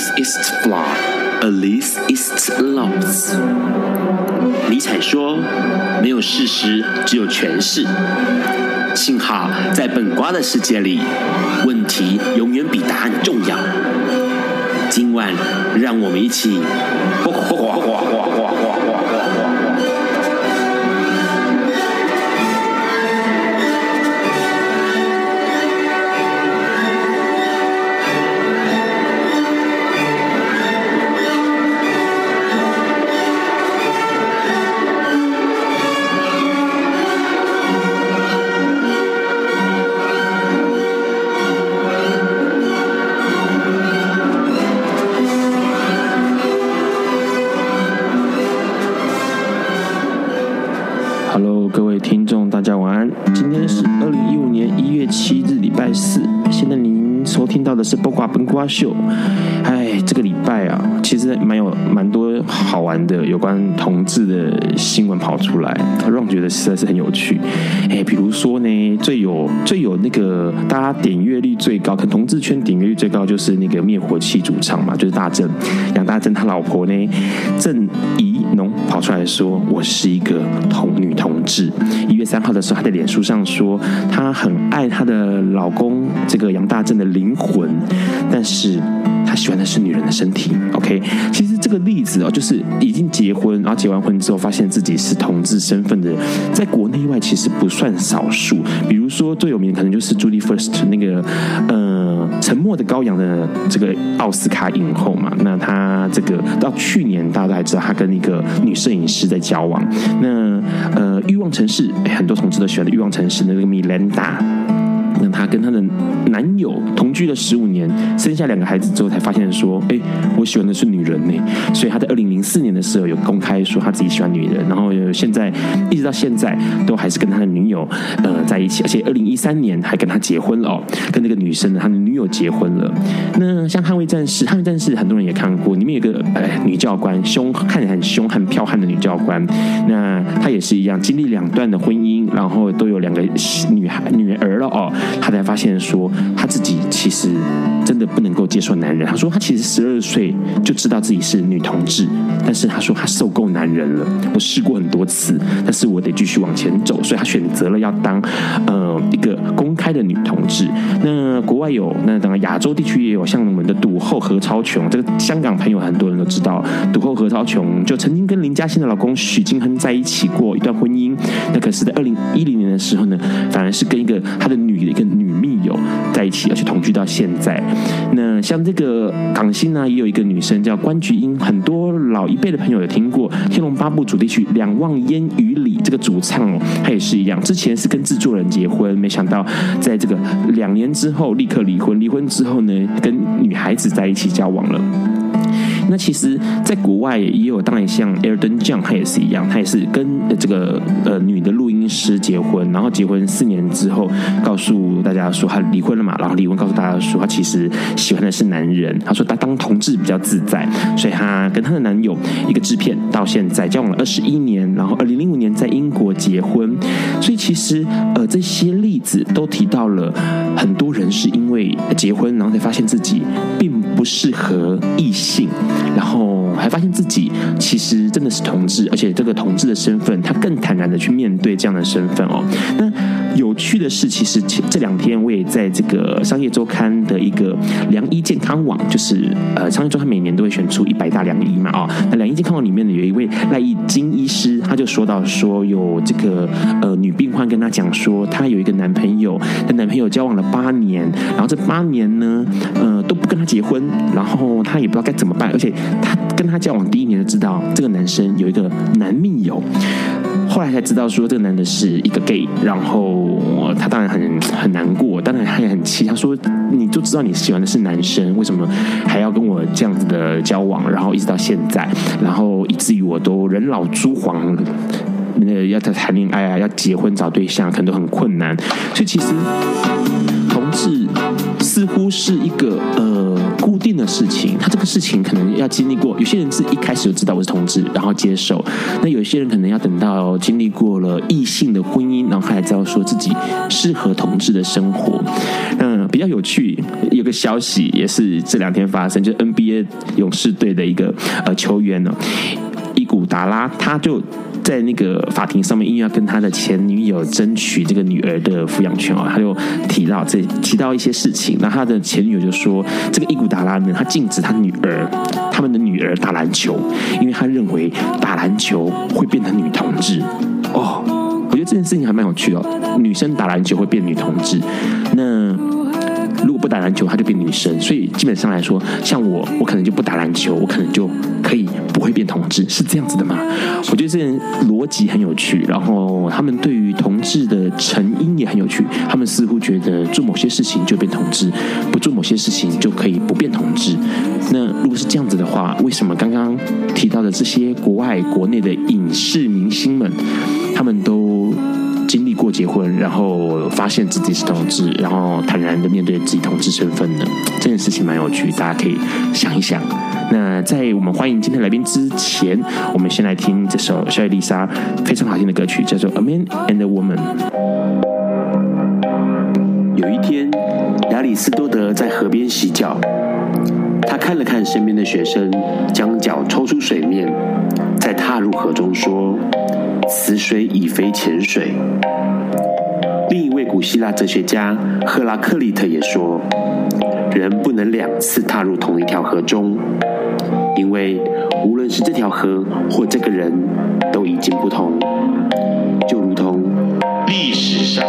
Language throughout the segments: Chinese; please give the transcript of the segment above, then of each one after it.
least is flawed, at least is lost。尼采说：“没有事实，只有诠释。”幸好在本瓜的世界里，问题永远比答案重要。今晚，让我们一起。是八卦崩瓜秀，哎，这个礼拜啊，其实蛮有蛮多好玩的有关同志的新闻跑出来，让我觉得实在是很有趣。哎，比如说呢，最有最有那个大家点阅率最高，可同志圈点阅率最高就是那个灭火器主唱嘛，就是大正杨大正他老婆呢郑怡农跑出来说，我是一个同女同是。一月三号的时候，她在脸书上说，她很爱她的老公这个杨大正的灵魂。但是她喜欢的是女人的身体，OK？其实这个例子哦，就是已经结婚，然后结完婚之后发现自己是同志身份的，在国内外其实不算少数。比如说最有名的可能就是 Judy First 那个呃《沉默的羔羊》的这个奥斯卡影后嘛。那他这个到去年大家都还知道他跟一个女摄影师在交往。那呃《欲望城市》很多同志都喜欢的《欲望城市》的那个 Miranda。那她跟她的男友同居了十五年，生下两个孩子之后，才发现说：“哎，我喜欢的是女人呢。”所以她在二零零四年的时候有公开说她自己喜欢女人，然后现在一直到现在都还是跟他的女友呃在一起，而且二零一三年还跟他结婚了哦，跟那个女生呢，他的女友结婚了。那像《捍卫战士》，《捍卫战士》很多人也看过，里面有个哎女教官，凶看起来很凶悍彪悍的女教官。那她也是一样，经历两段的婚姻，然后都有两个女孩女儿了哦。他才发现说，他自己其实真的不能够接受男人。他说他其实十二岁就知道自己是女同志，但是他说他受够男人了。我试过很多次，但是我得继续往前走，所以他选择了要当呃一个公开的女同志。那国外有，那当然亚洲地区也有，像我们的赌后何超琼，这个香港朋友很多人都知道，赌后何超琼就曾经跟林嘉欣的老公许金亨在一起过一段婚姻。那可是，在二零一零年的时候呢，反而是跟一个他的女的一个。女密友在一起，而且同居到现在。那像这个港星呢，也有一个女生叫关菊英，很多老一辈的朋友有听过《天龙八部》主题曲《两望烟雨里》这个主唱哦，她也是一样，之前是跟制作人结婚，没想到在这个两年之后立刻离婚，离婚之后呢，跟女孩子在一起交往了。那其实，在国外也有，当然像 Elton John，他也是一样，他也是跟这个呃女的录音师结婚，然后结婚四年之后，告诉大家说他离婚了嘛，然后离婚告诉大家说他其实喜欢的是男人，他说他当同志比较自在，所以他跟他的男友一个制片到现在交往了二十一年，然后二零零五年在英国结婚，所以其实呃这些例子都提到了很多人是因为结婚，然后才发现自己并不适合异性。然后还发现自己其实真的是同志，而且这个同志的身份，他更坦然的去面对这样的身份哦。那有趣的是，其实这两天我也在这个商业周刊的一个良医健康网，就是呃商业周刊每年都会选出一百大良医嘛啊、哦。那良医健康网里面呢，有一位赖艺金医师，他就说到说有这个呃女病患跟他讲说，她有一个男朋友，跟男朋友交往了八年，然后这八年呢，呃都不跟他结婚，然后他也不知道该怎么办，而且。他跟他交往第一年就知道这个男生有一个男密友，后来才知道说这个男的是一个 gay，然后他当然很很难过，当然他也很气，他说你就知道你喜欢的是男生，为什么还要跟我这样子的交往？然后一直到现在，然后以至于我都人老珠黄，那要他谈恋爱啊，要结婚找对象可能都很困难，所以其实同志似乎是一个呃。固定的事情，他这个事情可能要经历过。有些人是一开始就知道我是同志，然后接受；那有些人可能要等到经历过了异性的婚姻，然后他才知道说自己适合同志的生活。嗯，比较有趣，有个消息也是这两天发生，就是 NBA 勇士队的一个呃球员呢，伊古达拉，他就。在那个法庭上面，因为要跟他的前女友争取这个女儿的抚养权哦，他就提到这提到一些事情。那他的前女友就说，这个伊古达拉呢，他禁止他女儿他们的女儿打篮球，因为他认为打篮球会变成女同志。哦，我觉得这件事情还蛮有趣的哦，女生打篮球会变女同志。那如果不打篮球，他就变女生。所以基本上来说，像我，我可能就不打篮球，我可能就可以不会变同志，是这样子的吗？我觉得这逻辑很有趣。然后他们对于同志的成因也很有趣。他们似乎觉得做某些事情就变同志，不做某些事情就可以不变同志。那如果是这样子的话，为什么刚刚提到的这些国外、国内的影视明星们，他们都结婚，然后发现自己是同志，然后坦然的面对自己同志身份呢？这件事情蛮有趣，大家可以想一想。那在我们欢迎今天来宾之前，我们先来听这首小野丽莎非常好听的歌曲，叫做《A Man and a Woman》。有一天，亚里斯多德在河边洗脚，他看了看身边的学生，将脚抽出水面，再踏入河中说。此水已非浅水。古希腊哲学家赫拉克利特也说，人不能两次踏入同一条河中，因为无论是这条河或这个人，都已经不同，就如同历史上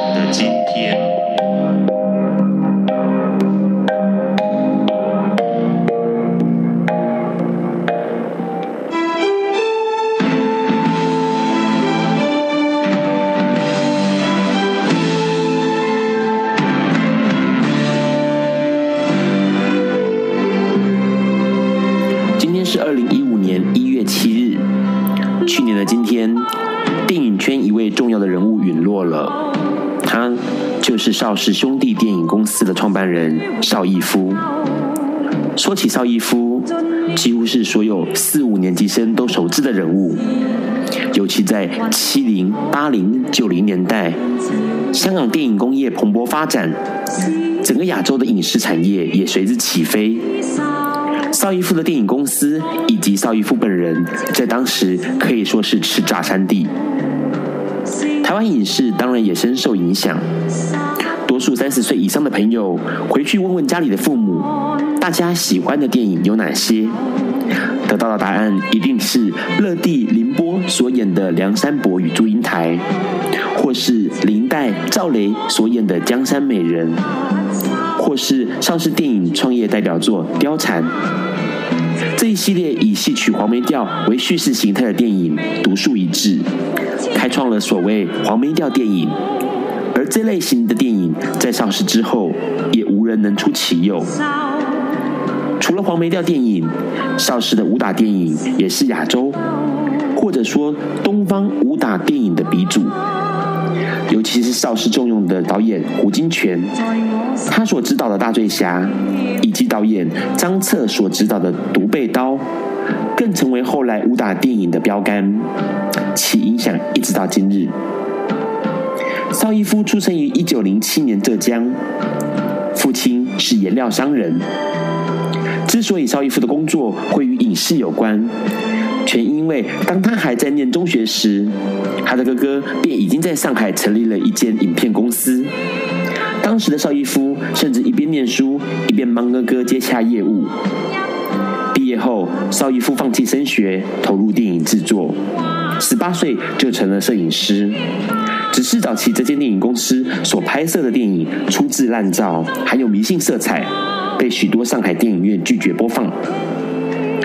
是邵氏兄弟电影公司的创办人邵逸夫。说起邵逸夫，几乎是所有四五年级生都熟知的人物。尤其在七零、八零、九零年代，香港电影工业蓬勃发展，整个亚洲的影视产业也随之起飞。邵逸夫的电影公司以及邵逸夫本人，在当时可以说是叱咤三地。台湾影视当然也深受影响。数三十岁以上的朋友回去问问家里的父母，大家喜欢的电影有哪些？得到的答案一定是乐蒂凌波所演的《梁山伯与祝英台》，或是林黛赵雷所演的《江山美人》，或是邵氏电影创业代表作《貂蝉》。这一系列以戏曲黄梅调为叙事形态的电影独树一帜，开创了所谓黄梅调电影。而这类型的电影在上市之后，也无人能出其右。除了黄梅调电影，邵氏的武打电影也是亚洲或者说东方武打电影的鼻祖。尤其是邵氏重用的导演胡金铨，他所执导的《大醉侠》，以及导演张彻所执导的《独背刀》，更成为后来武打电影的标杆，其影响一直到今日。邵逸夫出生于一九零七年浙江，父亲是颜料商人。之所以邵逸夫的工作会与影视有关，全因为当他还在念中学时，他的哥哥便已经在上海成立了一间影片公司。当时的邵逸夫甚至一边念书一边帮哥哥接洽业务。毕业后，邵逸夫放弃升学，投入电影制作，十八岁就成了摄影师。只是早期这间电影公司所拍摄的电影粗制滥造，还有迷信色彩，被许多上海电影院拒绝播放。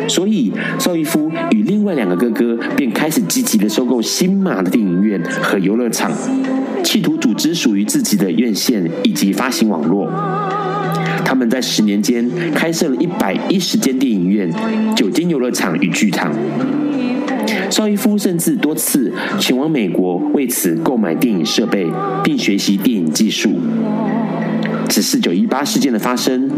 所以邵逸夫与另外两个哥哥便开始积极的收购新马的电影院和游乐场，企图组织属于自己的院线以及发行网络。他们在十年间开设了一百一十间电影院、九间游乐场与剧场。邵逸夫甚至多次前往美国为此购买电影设备，并学习电影技术。只是九一八事件的发生，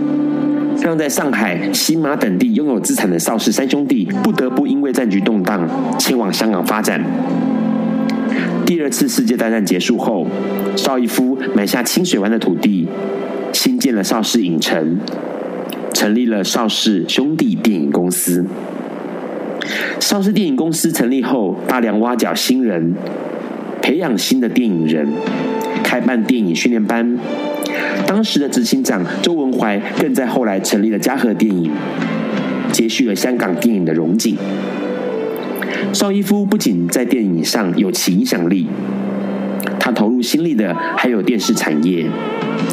让在上海、新马等地拥有资产的邵氏三兄弟不得不因为战局动荡，迁往香港发展。第二次世界大战结束后，邵逸夫买下清水湾的土地，新建了邵氏影城，成立了邵氏兄弟电影公司。邵氏电影公司成立后，大量挖角新人，培养新的电影人，开办电影训练班。当时的执行长周文怀更在后来成立了嘉禾电影，接续了香港电影的荣景。邵逸夫不仅在电影上有其影响力，他投入心力的还有电视产业，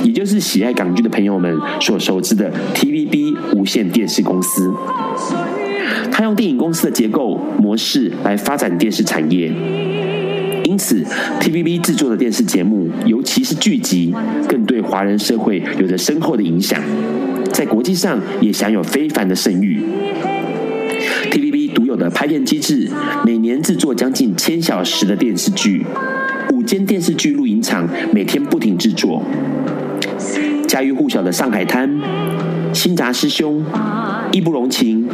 也就是喜爱港剧的朋友们所熟知的 TVB 无线电视公司。他用电影公司的结构模式来发展电视产业，因此 TVB 制作的电视节目，尤其是剧集，更对华人社会有着深厚的影响，在国际上也享有非凡的声誉。TVB 独有的拍片机制，每年制作将近千小时的电视剧，五间电视剧录影厂每天不停制作，家喻户晓的《上海滩》、《新扎师兄》、《义不容情》。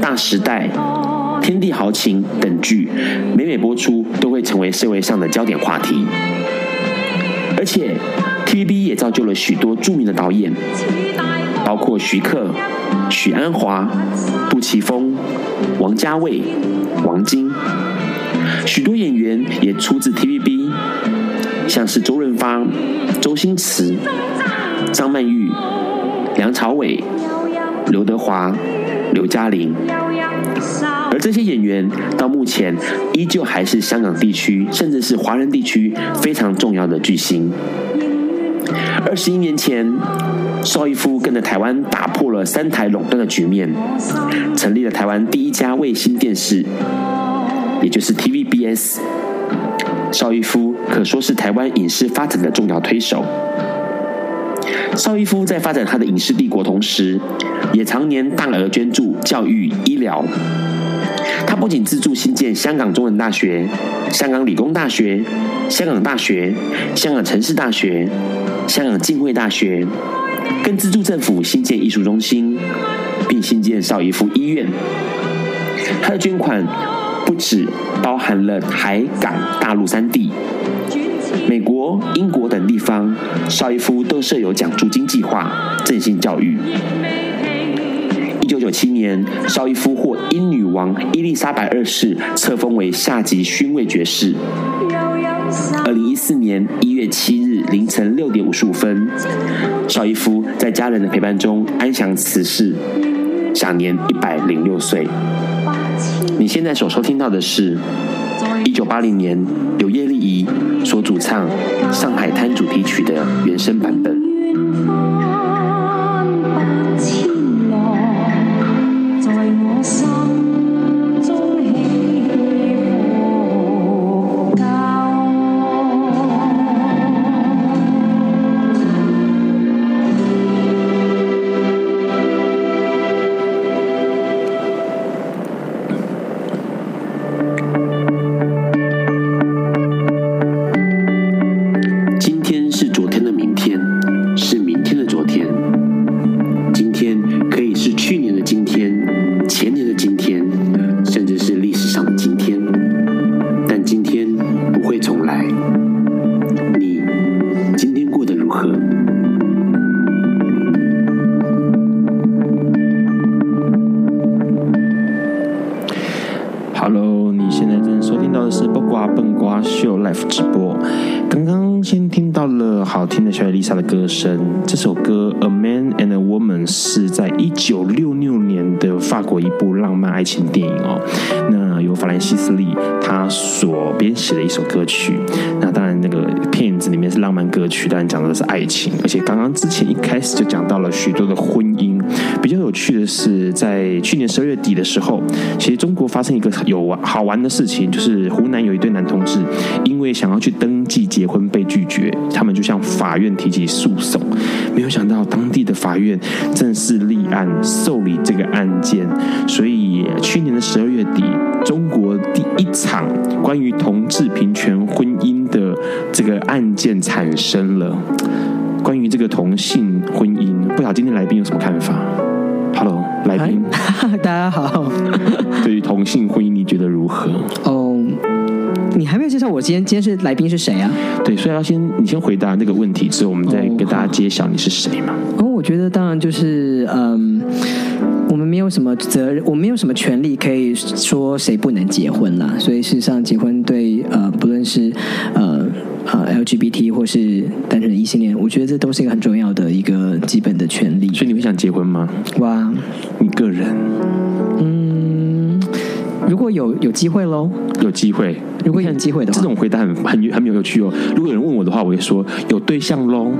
大时代、天地豪情等剧，每每播出都会成为社会上的焦点话题。而且，TVB 也造就了许多著名的导演，包括徐克、许鞍华、杜琪峰、王家卫、王晶。许多演员也出自 TVB，像是周润发、周星驰、张曼玉、梁朝伟、刘德华。刘嘉玲，而这些演员到目前依旧还是香港地区，甚至是华人地区非常重要的巨星。二十一年前，邵逸夫跟着台湾打破了三台垄断的局面，成立了台湾第一家卫星电视，也就是 TVBS。邵逸夫可说是台湾影视发展的重要推手。邵逸夫在发展他的影视帝国同时，也常年大额捐助教育医疗。他不仅资助新建香港中文大学、香港理工大学、香港大学、香港城市大学、香港浸会大学，更资助政府新建艺术中心，并新建邵逸夫医院。他的捐款不止包含了海港大陆三地。美国、英国等地方，邵逸夫都设有奖助金计划，振兴教育。一九九七年，邵逸夫获英女王伊丽莎白二世册封为下级勋位爵士。二零一四年一月七日凌晨六点五十五分，邵逸夫在家人的陪伴中安详辞世，享年一百零六岁。你现在所收听到的是。一九八零年，由叶丽仪所主唱《上海滩》主题曲的原声版本。底的时候，其实中国发生一个有好玩的事情，就是湖南有一对男同志，因为想要去登记结婚被拒绝，他们就向法院提起诉讼。没有想到当地的法院正式立案受理这个案件，所以去年的十二月底，中国第一场关于同志平权婚姻的这个案件产生了。关于这个同性婚姻，不晓今天来宾有什么看法？Hello，来宾，大家好。对于同性婚姻，你觉得如何？哦，你还没有介绍我今天今天是来宾是谁啊？对，所以要先你先回答那个问题之后，我们再跟大家揭晓你是谁嘛。哦，我觉得当然就是嗯，我们没有什么责任，我们没有什么权利可以说谁不能结婚啦。所以事实上，结婚对呃不论是呃呃 LGBT 或是单纯的异性恋，我觉得这都是一个很重要的一个基本的权利。所以你会想结婚吗？哇，你个人，嗯，如果有有机会喽，有机会。如果有机会的话，这种回答很很很有趣哦。如果有人问我的话，我会说有对象喽，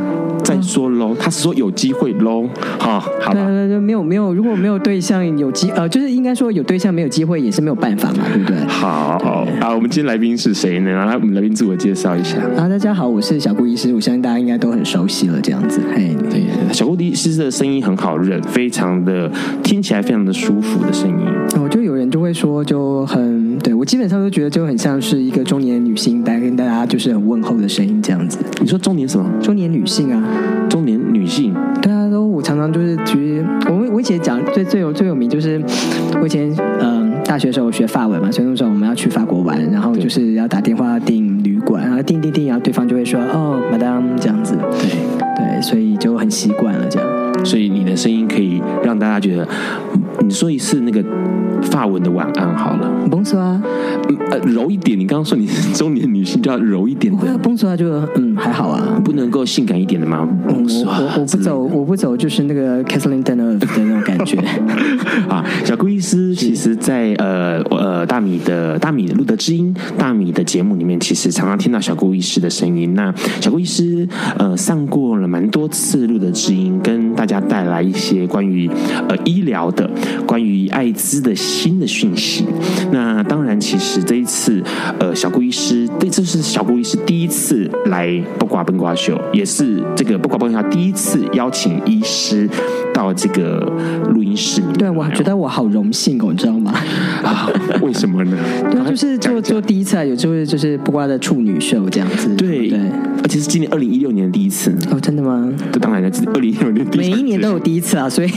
再说喽。他是说有机会喽，好，好吧。对对对，没有没有，如果没有对象，有机呃，就是应该说有对象没有机会也是没有办法嘛，对不对？好，好啊，我们今天来宾是谁呢？来，我们来宾自我介绍一下。啊，大家好，我是小顾医师，我相信大家应该都很熟悉了，这样子。嘿，对，小顾医师的声音很好认，非常的听起来非常的舒服的声音。哦，就有人就会说，就很对我基本上都觉得就很像是一个中年女。女性来跟大家就是很问候的声音，这样子。你说中年什么？中年女性啊，中年女性。对啊，都我常常就是其实，我我以前讲最最有最有名就是我以前嗯、呃、大学的时候学法文嘛，所以那时候我们要去法国玩，然后就是要打电话订旅馆，然后订订订，然后对方就会说哦，Madame 这样子。对对，所以就很习惯了这样。所以你的声音可以让大家觉得，你说一次那个。法文的晚安好了甭说呃柔一点。你刚刚说你是中年女性，就要柔一点的。Bonsoir 就嗯还好啊，不能够性感一点的吗？我我我不走，我不走，就是那个 Kathleen Deneuve 的那种感觉。啊，小顾医师其实在，在呃呃大米的大米的露德知音大米的节目里面，其实常常听到小顾医师的声音。那小顾医师呃上过了蛮多次露德知音，跟大家带来一些关于呃医疗的、关于艾滋的。新的讯息，那当然，其实这一次，呃，小顾医师，这，这是小顾医师第一次来八卦笨瓜秀，也是这个八卦笨瓜秀第一次邀请医师到这个录音室里面。对，我觉得我好荣幸哦，你知道吗？啊，为什么呢？对，就是做做第一次啊，有就是就是八卦的处女秀这样子。对对，而且是今年二零一六年的第一次。哦，真的吗？这当然了，是二零一六年第一次。每一年都有第一次啊，所以。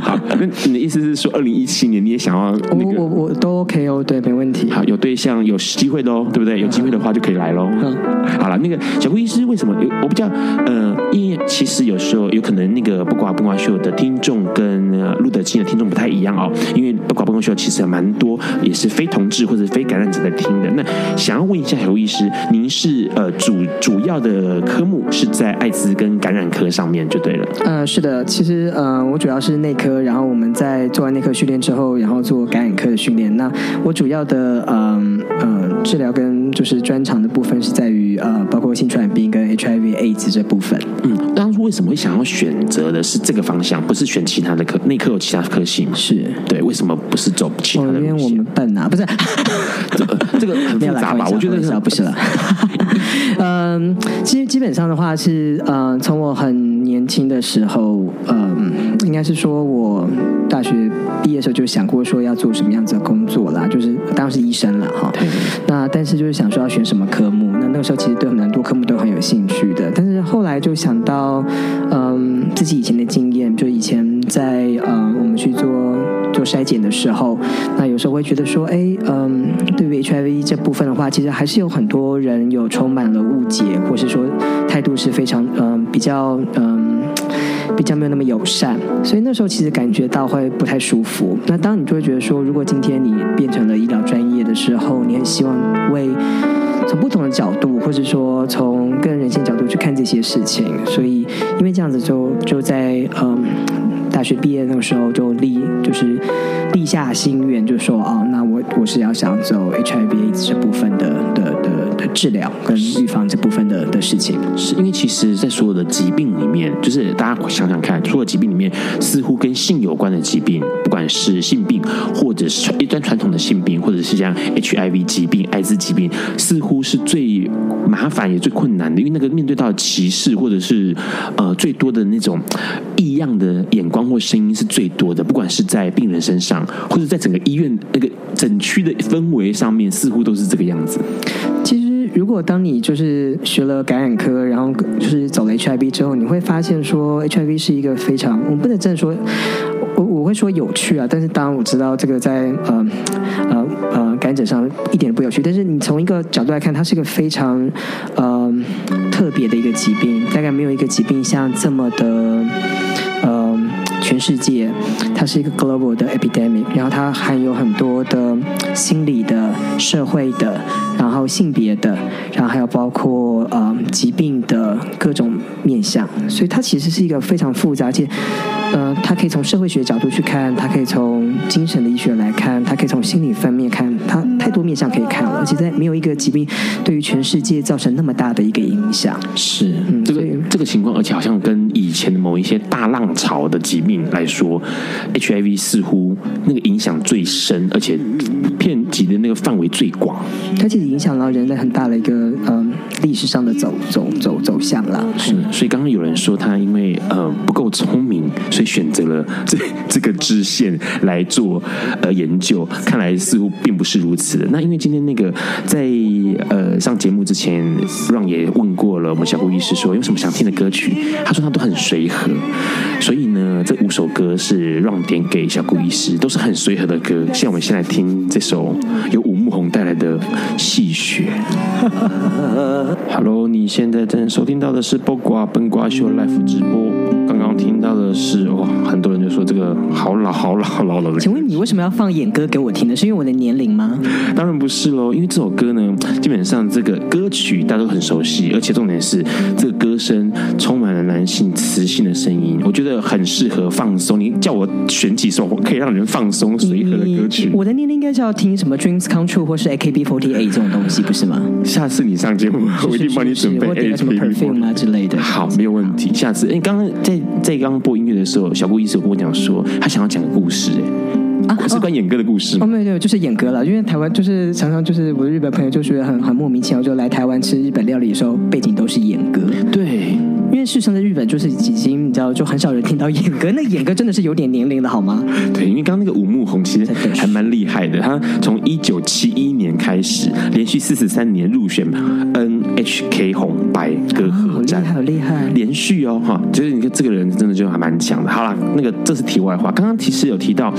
好，那你的意思是说，二零一七年你也想要？我我我都 OK 哦，对，没问题。好，有对象有机会的哦，对不对？有机会的话就可以来喽。嗯，好了，那个小顾医师为什么？我比较呃，因为其实有时候有可能那个八卦笨瓜秀的听众跟露德知音的听众不太一样哦，因为八卦笨瓜秀其实蛮多也是非同志或者非感染者在听的。那想要问一下小顾医师，您是呃主主要的科目是在艾滋跟感染科上面就对了。呃，是的，其实呃我主要是内科，然后我们在做完内科训练之后，然后做感染科的训练。那我主要的嗯呃治疗跟就是专长的部分是在于呃包括性传染病跟 HIV AIDS 这部分。嗯，当初为什么会想要选择的是这个方向，不是选其他的科？内科有其他科系吗？是对，为什么不是走其他的？因为我们笨啊，不是 这个这个很复杂吧？我觉得是不是了。嗯，其实基本上的话是嗯，从我很年轻的时候，嗯，应该是说我大学毕业的时候就想过说要做什么样子的工作啦，就是当时医生了哈。对。那但是就是想说要选什么科目，那那个时候其实对很多科目都很有兴趣的，但是后来就想到，嗯，自己以前的经验，就以前在嗯我们去做做筛检的时候，那有时候会觉得说，哎，嗯，对于 HIV 这部分的话，其实还是有很多人有充满了误解，或是说态度是非常嗯比较嗯。比较没有那么友善，所以那时候其实感觉到会不太舒服。那当你就会觉得说，如果今天你变成了医疗专业的时候，你很希望为从不同的角度，或者说从个人人性角度去看这些事情。所以因为这样子，就就在嗯大学毕业那个时候就立就是立下心愿，就说哦，那我我是要想走 HIV 这部分的。治疗跟预防这部分的的事情，是因为其实，在所有的疾病里面，就是大家想想看，所有疾病里面，似乎跟性有关的疾病，不管是性病，或者是一般传统的性病，或者是像 HIV 疾病、艾滋疾病，似乎是最麻烦也最困难的，因为那个面对到歧视，或者是呃最多的那种异样的眼光或声音是最多的，不管是在病人身上，或者在整个医院那个整区的氛围上面，似乎都是这个样子。其实。如果当你就是学了感染科，然后就是走了 HIV 之后，你会发现说 HIV 是一个非常，我不能这样说，我我会说有趣啊，但是当然我知道这个在呃呃呃感染者上一点都不有趣。但是你从一个角度来看，它是一个非常呃特别的一个疾病，大概没有一个疾病像这么的全世界，它是一个 global 的 epidemic，然后它含有很多的心理的、社会的，然后性别的，然后还有包括呃疾病的各种面向，所以它其实是一个非常复杂而且。呃，他可以从社会学角度去看，他可以从精神的医学来看，他可以从心理方面看，他太多面向可以看了。而且在没有一个疾病对于全世界造成那么大的一个影响。是，嗯，这个这个情况，而且好像跟以前的某一些大浪潮的疾病来说，HIV 似乎那个影响最深，而且遍及的那个范围最广。它其实影响到人类很大的一个嗯历史上的走走走走向了。是，所以刚刚有人说他因为呃不够聪明，所以。选择了这这个支线来做呃研究，看来似乎并不是如此的。那因为今天那个在呃上节目之前，Ron 也问过了我们小顾医师说有什么想听的歌曲，他说他都很随和，所以呢这五首歌是 Ron 点给小顾医师，都是很随和的歌。像我们现在听这首由吴牧宏带来的《细雪》。Hello，你现在正收听到的是播瓜奔瓜秀 Live 直播。听到的是哇，很多人就说这个好老好老好老了。请问你为什么要放演歌给我听呢？是因为我的年龄吗？当然不是喽，因为这首歌呢，基本上这个歌曲大家都很熟悉，而且重点是这个歌声充满了男性磁性的声音，我觉得很适合放松。你叫我选几首可以让人放松随和的歌曲？我的年龄应该是要听什么 Dreams Come True 或是 AKB48 这种东西，不是吗？下次你上节目，我一定帮你准备 AKB48 啊之类的。好，没有问题。下次，哎，刚刚在。在刚刚播音乐的时候，小顾医师有跟我讲说，他想要讲个故事，哎，啊，是关演歌的故事吗？哦，没有没有，就是演歌了。因为台湾就是常常就是我的日本朋友就觉得很很莫名其妙，就来台湾吃日本料理的时候，背景都是演歌。对。因为事实上，在日本就是已经你知道，就很少人听到演歌。那演歌真的是有点年龄的好吗？对，因为刚刚那个五木宏其实还蛮厉害的。他从一九七一年开始，连续四十三年入选 NHK 红白歌合战，好厉害，好厉害，连续哦哈。就是你看这个人真的就还蛮强的。好了，那个这是题外话。刚刚其实有提到，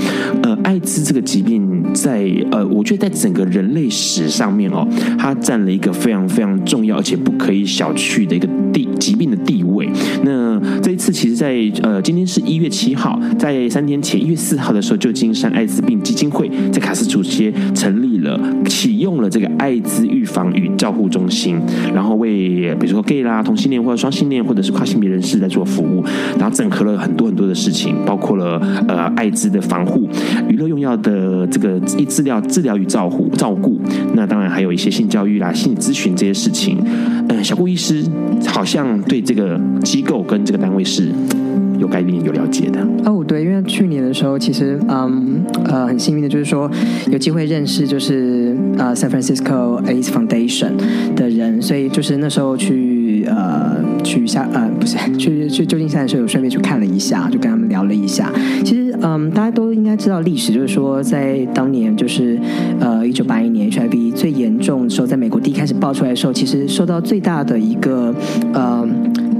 呃，艾滋这个疾病在呃，我觉得在整个人类史上面哦，它占了一个非常非常重要而且不可以小觑的一个地疾病的地位。那这一次，其实在，呃，今天是一月七号，在三天前一月四号的时候，旧金山艾滋病基金会在卡斯主街成立了，启用了这个艾滋预防与照护中心，然后为比如说 gay 啦、同性恋或者双性恋或者是跨性别人士来做服务，然后整合了很多很多的事情，包括了呃艾滋的防护、娱乐用药的这个一治疗、治疗与照护、照顾，那当然还有一些性教育啦、心理咨询这些事情。嗯、小顾医师好像对这个。机构跟这个单位是有概念、有了解的哦。对，因为去年的时候，其实嗯呃很幸运的就是说有机会认识就是呃 San Francisco AIDS Foundation 的人，所以就是那时候去呃去下呃不是 去去旧金山的时候，有顺便去看了一下，就跟他们聊了一下。其实嗯大家都应该知道历史，就是说在当年就是呃一九八一年 HIV 最严重的时候，在美国第一开始爆出来的时候，其实受到最大的一个呃。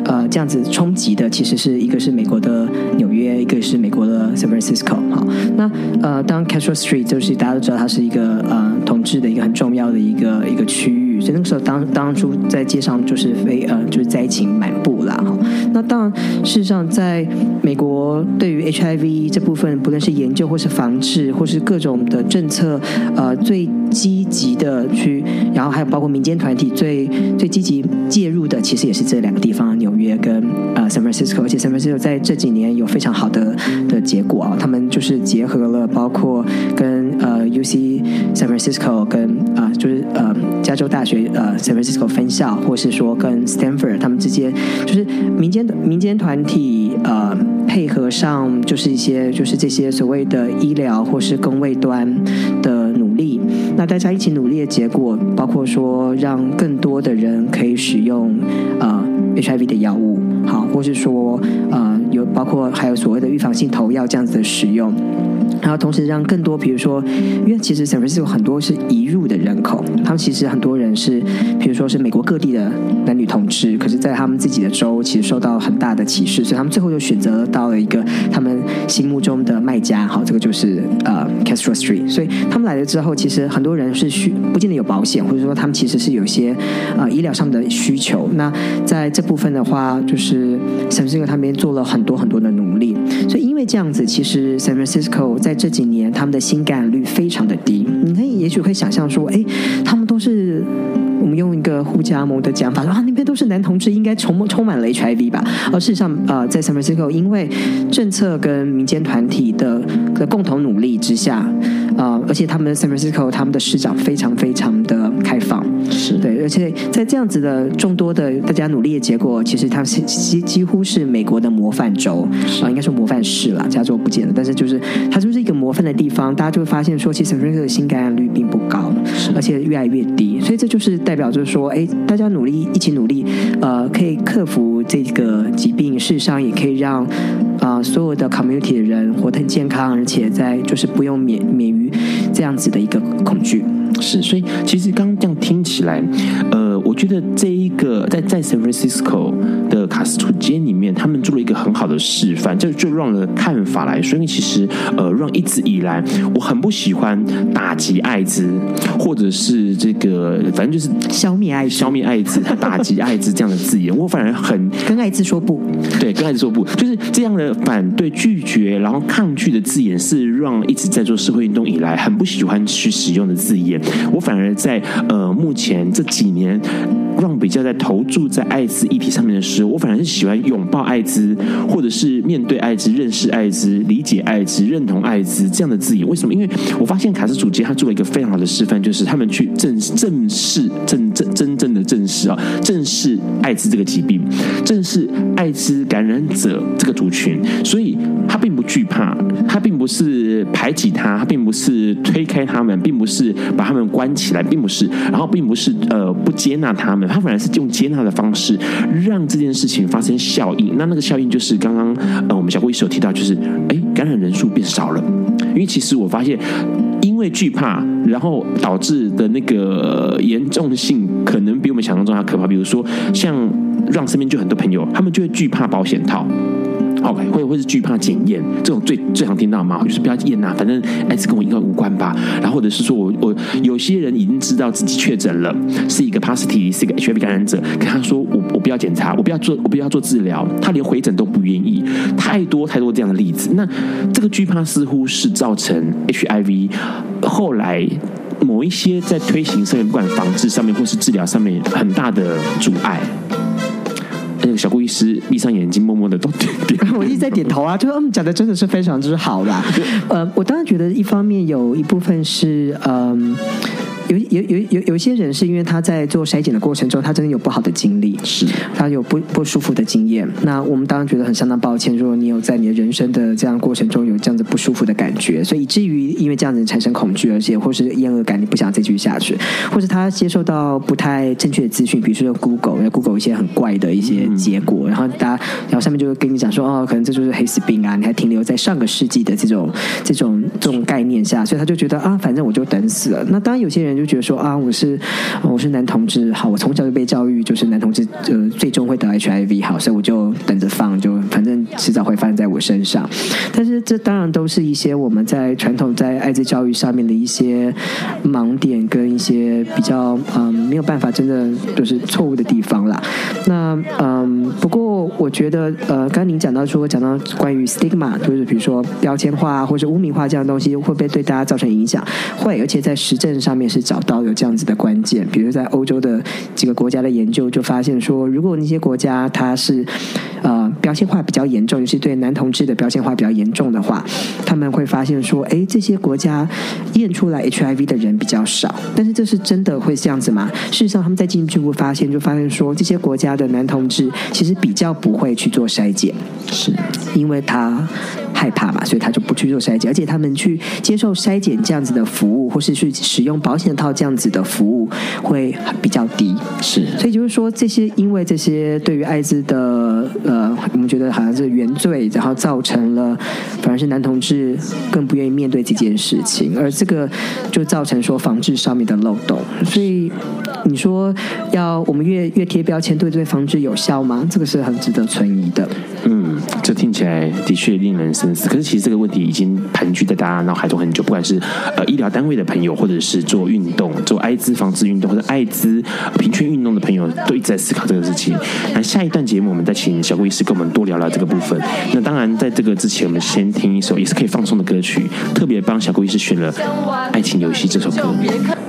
呃，这样子冲击的其实是一个是美国的纽约，一个是美国的 San Francisco。好，那呃，当 Castro Street 就是大家都知道它是一个呃统治的一个很重要的一个一个区域，所以那个时候当当初在街上就是非呃就是灾情满布啦。哈，那当然事实上在美国对于 HIV 这部分，不论是研究或是防治或是各种的政策，呃，最积极的去，然后还有包括民间团体最最积极介入的，其实也是这两个地方纽约跟呃 San Francisco，而且 San Francisco 在这几年有非常好的的结果啊，他们就是结合了包括跟呃 UC San Francisco 跟啊、呃、就是加州大学呃 San Francisco 分校，或是说跟 Stanford 他们之间，就是民间民间团体呃配合上，就是一些就是这些所谓的医疗或是工位端的努力，那大家一起努力的结果，包括说让更多的人可以使用呃。HIV 的药物，好，或是说，呃，有包括还有所谓的预防性投药这样子的使用，然后同时让更多，比如说，因为其实 San Francisco 很多是移入的人口，他们其实很多人是，比如说是美国各地的男女同志，可是，在他们自己的州其实受到很大的歧视，所以他们最后就选择到了一个他们心目中的卖家，好，这个就是呃 Castro Street。所以他们来了之后，其实很多人是需不见得有保险，或者说他们其实是有一些呃医疗上的需求。那在这部分的话，就是 San Francisco 他们做了很多很多的努力，这样子，其实 San Francisco 在这几年他们的新感染率非常的低。你可以也许会想象说，哎，他们都是我们用一个互加盟的讲法说啊，那边都是男同志，应该充充满了 HIV 吧？而事实上，呃，在 San Francisco，因为政策跟民间团体的的共同努力之下，呃，而且他们 San Francisco 他们的市长非常非常的开放，是对，而且在这样子的众多的大家努力的结果，其实它是几几乎是美国的模范州啊，应该说模范市啦，加州不见了，但是就是它就是一个模范的地方，大家就会发现说，其实 San Francisco 的新感染率并不高，而且越来越低，所以这就是代表就是说，哎，大家努力一起努力，呃，可以克服这个疾病，事实上也可以让啊、呃、所有的 community 的人活得很健康，而且在就是不用免免于这样子的一个恐惧。是，所以其实刚刚这样听起来，呃，我觉得这一个在在 San Francisco 的卡斯图街里面，他们做了一个很好的示范。就就让的看法来说，因为其实呃，让一直以来我很不喜欢打击艾滋，或者是这个反正就是消灭艾消灭艾滋、打击艾滋这样的字眼，我反而很 跟艾滋说不。对，跟艾滋说不，就是这样的反对、拒绝，然后抗拒的字眼，是让一直在做社会运动以来很不喜欢去使用的字眼。我反而在呃目前这几年，让比较在投注在艾滋议题上面的时候，我反而是喜欢拥抱艾滋，或者是面对艾滋、认识艾滋、理解艾滋、认同艾滋这样的字眼。为什么？因为我发现卡斯主街他做了一个非常好的示范，就是他们去正正式正正真正正视啊，正视艾滋这个疾病，正视艾滋感染者这个族群，所以他并不惧怕，他并不是排挤他，他并不是推开他们，并不是把他们关起来，并不是，然后并不是呃不接纳他们，他反而是用接纳的方式让这件事情发生效应。那那个效应就是刚刚呃我们小郭医师有提到，就是哎感染人数变少了，因为其实我发现因为惧怕，然后导致的那个严重性可能比我们想象中还可怕。比如说像让身边就很多朋友，他们就会惧怕保险套。OK，会会是惧怕检验这种最最常听到嘛，就是不要验呐，反正艾滋跟我应该无关吧。然后或者是说我我有些人已经知道自己确诊了，是一个 positive，是一个 HIV 感染者，跟他说我我不要检查，我不要做我不要做治疗，他连回诊都不愿意。太多太多这样的例子，那这个惧怕似乎是造成 HIV 后来某一些在推行上面，不管防治上面或是治疗上面很大的阻碍。那个小顾医师闭上眼睛，默默的都点点。我一直在点头啊，就嗯，讲的真的是非常之好啦。呃，我当然觉得一方面有一部分是嗯。有有有有有些人是因为他在做筛检的过程中，他真的有不好的经历，是他有不不舒服的经验。那我们当然觉得很相当抱歉，如果你有在你的人生的这样过程中有这样子不舒服的感觉，所以以至于因为这样子产生恐惧，而且或是厌恶感，你不想再继续下去，或是他接受到不太正确的资讯，比如说 Google，要 Google 一些很怪的一些结果，然后大家然后上面就会跟你讲说，哦，可能这就是黑死病啊，你还停留在上个世纪的这种这种这种概念下，所以他就觉得啊，反正我就等死了。那当然有些人。就觉得说啊，我是我是男同志，好，我从小就被教育，就是男同志呃最终会得 HIV，好，所以我就等着放，就反正迟早会发生在我身上。但是这当然都是一些我们在传统在艾滋教育上面的一些盲点跟一些比较嗯没有办法真的就是错误的地方啦。那嗯，不过我觉得呃，刚刚您讲到说讲到关于 stigma，就是比如说标签化或者污名化这样的东西，会不会对大家造成影响？会，而且在实证上面是。找到有这样子的关键，比如在欧洲的几个国家的研究就发现说，如果那些国家它是呃标签化比较严重，尤其对男同志的标签化比较严重的话，他们会发现说，哎，这些国家验出来 HIV 的人比较少。但是这是真的会这样子吗？事实上，他们在进一步发现，就发现说，这些国家的男同志其实比较不会去做筛检，是因为他。害怕嘛，所以他就不去做筛检，而且他们去接受筛检这样子的服务，或是去使用保险套这样子的服务会比较低。是，所以就是说，这些因为这些对于艾滋的呃，呃我们觉得好像是原罪，然后造成了反而是男同志更不愿意面对这件事情，而这个就造成说防治上面的漏洞。所以你说要我们越越贴标签，对对防治有效吗？这个是很值得存疑的。嗯，这听起来的确令人深思。可是其实这个问题已经盘踞在大家脑海中很久，不管是呃医疗单位的朋友，或者是做运动、做艾滋防治运动或者艾滋平权运动的朋友，都一直在思考这个事情。那下一段节目，我们再请小医师跟我们多聊聊这个部分。那当然，在这个之前，我们先听一首也是可以放松的歌曲，特别帮小顾医师选了《爱情游戏》这首歌。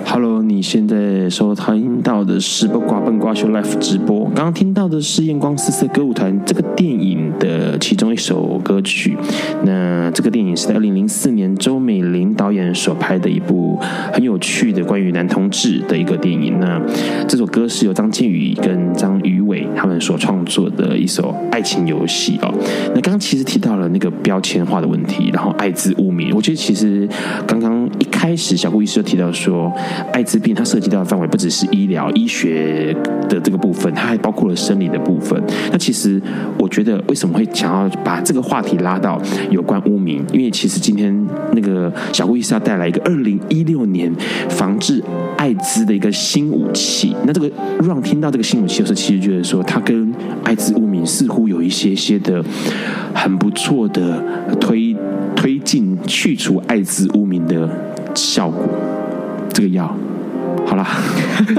Hello，你现在收听到的是《八卦笨瓜秀》Live 直播。刚刚听到的是验光四射歌舞团这个电影的其中一首歌曲。那这个电影是在二零零四年周美玲导演所拍的一部很有趣的关于男同志的一个电影。那这首歌是由张靖宇跟张宇伟他们所创作的一首爱情游戏哦。那刚刚其实提到了那个标签化的问题，然后艾滋污名。我觉得其实刚刚一开始小顾医师就提到说。艾滋病它涉及到的范围不只是医疗医学的这个部分，它还包括了生理的部分。那其实我觉得为什么会想要把这个话题拉到有关污名？因为其实今天那个小顾医师要带来一个二零一六年防治艾滋的一个新武器。那这个让听到这个新武器的时候，其实觉得说它跟艾滋污名似乎有一些些的很不错的推推进去除艾滋污名的效果。这个药，好了，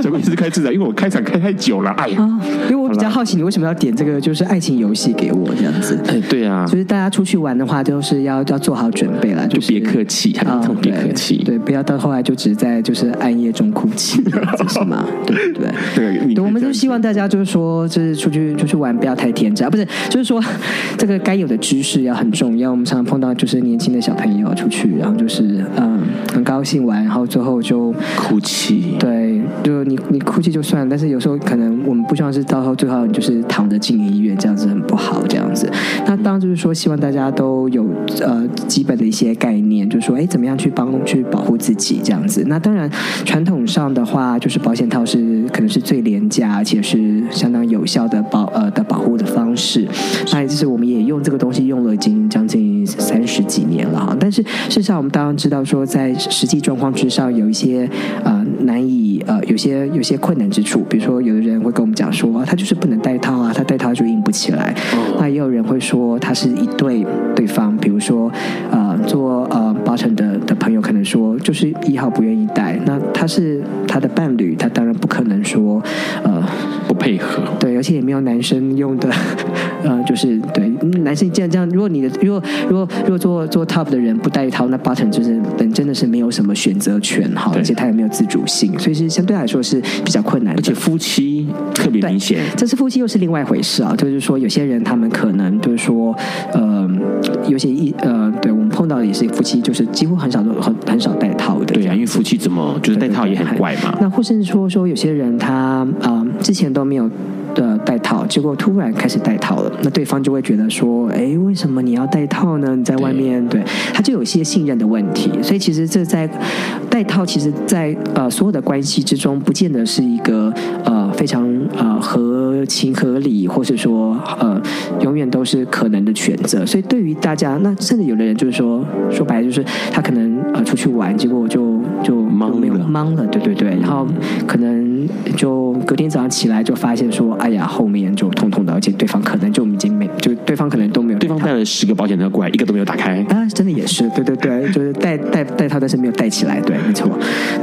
小顾医师开自然，因为我开场开太久了，哎呀，啊，因为我比较好奇你为什么要点这个，就是爱情游戏给我这样子。哎，对啊，就是大家出去玩的话，就是要要做好准备了，就别客气，啊，别客气，对，不要到后来就只在就是暗夜中哭泣，是吗？对对对，对，我们就希望大家就是说，就是出去出去玩不要太天真，不是，就是说 这个该有的知识要很重要。我们常常碰到就是年轻的小朋友出去，然后就是嗯。很高兴玩，然后最后就哭泣。对，就你你哭泣就算了，但是有时候可能我们不希望是到后最后你就是躺着进医院，这样子很不好，这样子。那当然就是说，希望大家都有呃基本的一些概念，就是说，哎，怎么样去帮去保护自己这样子。那当然，传统上的话，就是保险套是可能是最廉价而且是相当有效的保呃的保护的方式。那也就是我们也用这个东西用了已经将近三十几年了哈。但是事实上，我们当然知道说在实际状况之上有一些呃难以呃有些有些困难之处，比如说有的人会跟我们讲说，他就是不能戴套啊，他戴套就硬不起来。那也有人会说他是一对对方，比如说呃做呃八成的的朋友可能说就是一号不愿意戴，那他是他的伴侣，他当然不可能说呃不配合。对，而且也没有男生用的 呃就是对男生既然这样，如果你的如果如果如果做做 top 的人不戴套，那 button 就是本真的是。没有什么选择权哈，而且他也没有自主性，所以是相对来说是比较困难的。而且夫妻特别明显，这是夫妻又是另外一回事啊。就是说，有些人他们可能就是说，呃，有些一呃，对我们碰到的也是夫妻，就是几乎很少都很很少戴套的。对啊，因为夫妻怎么就是戴套也很怪嘛。那或甚至说说有些人他啊、呃、之前都没有。的戴套，结果突然开始戴套了，那对方就会觉得说，哎，为什么你要戴套呢？你在外面，对，对，他就有一些信任的问题。所以其实这在戴套，其实在呃所有的关系之中，不见得是一个呃非常呃合情合理，或是说呃永远都是可能的选择。所以对于大家，那甚至有的人就是说，说白了就是他可能呃出去玩，结果就就懵了，懵了，对对对，然后可能就隔天早上起来就发现说。哎呀，后面就痛痛的，而且对方可能就已经没，就对方可能都没有，对方带了十个保险套过来，一个都没有打开啊，真的也是，对对对，就是带带带套，但是没有带起来，对，没错。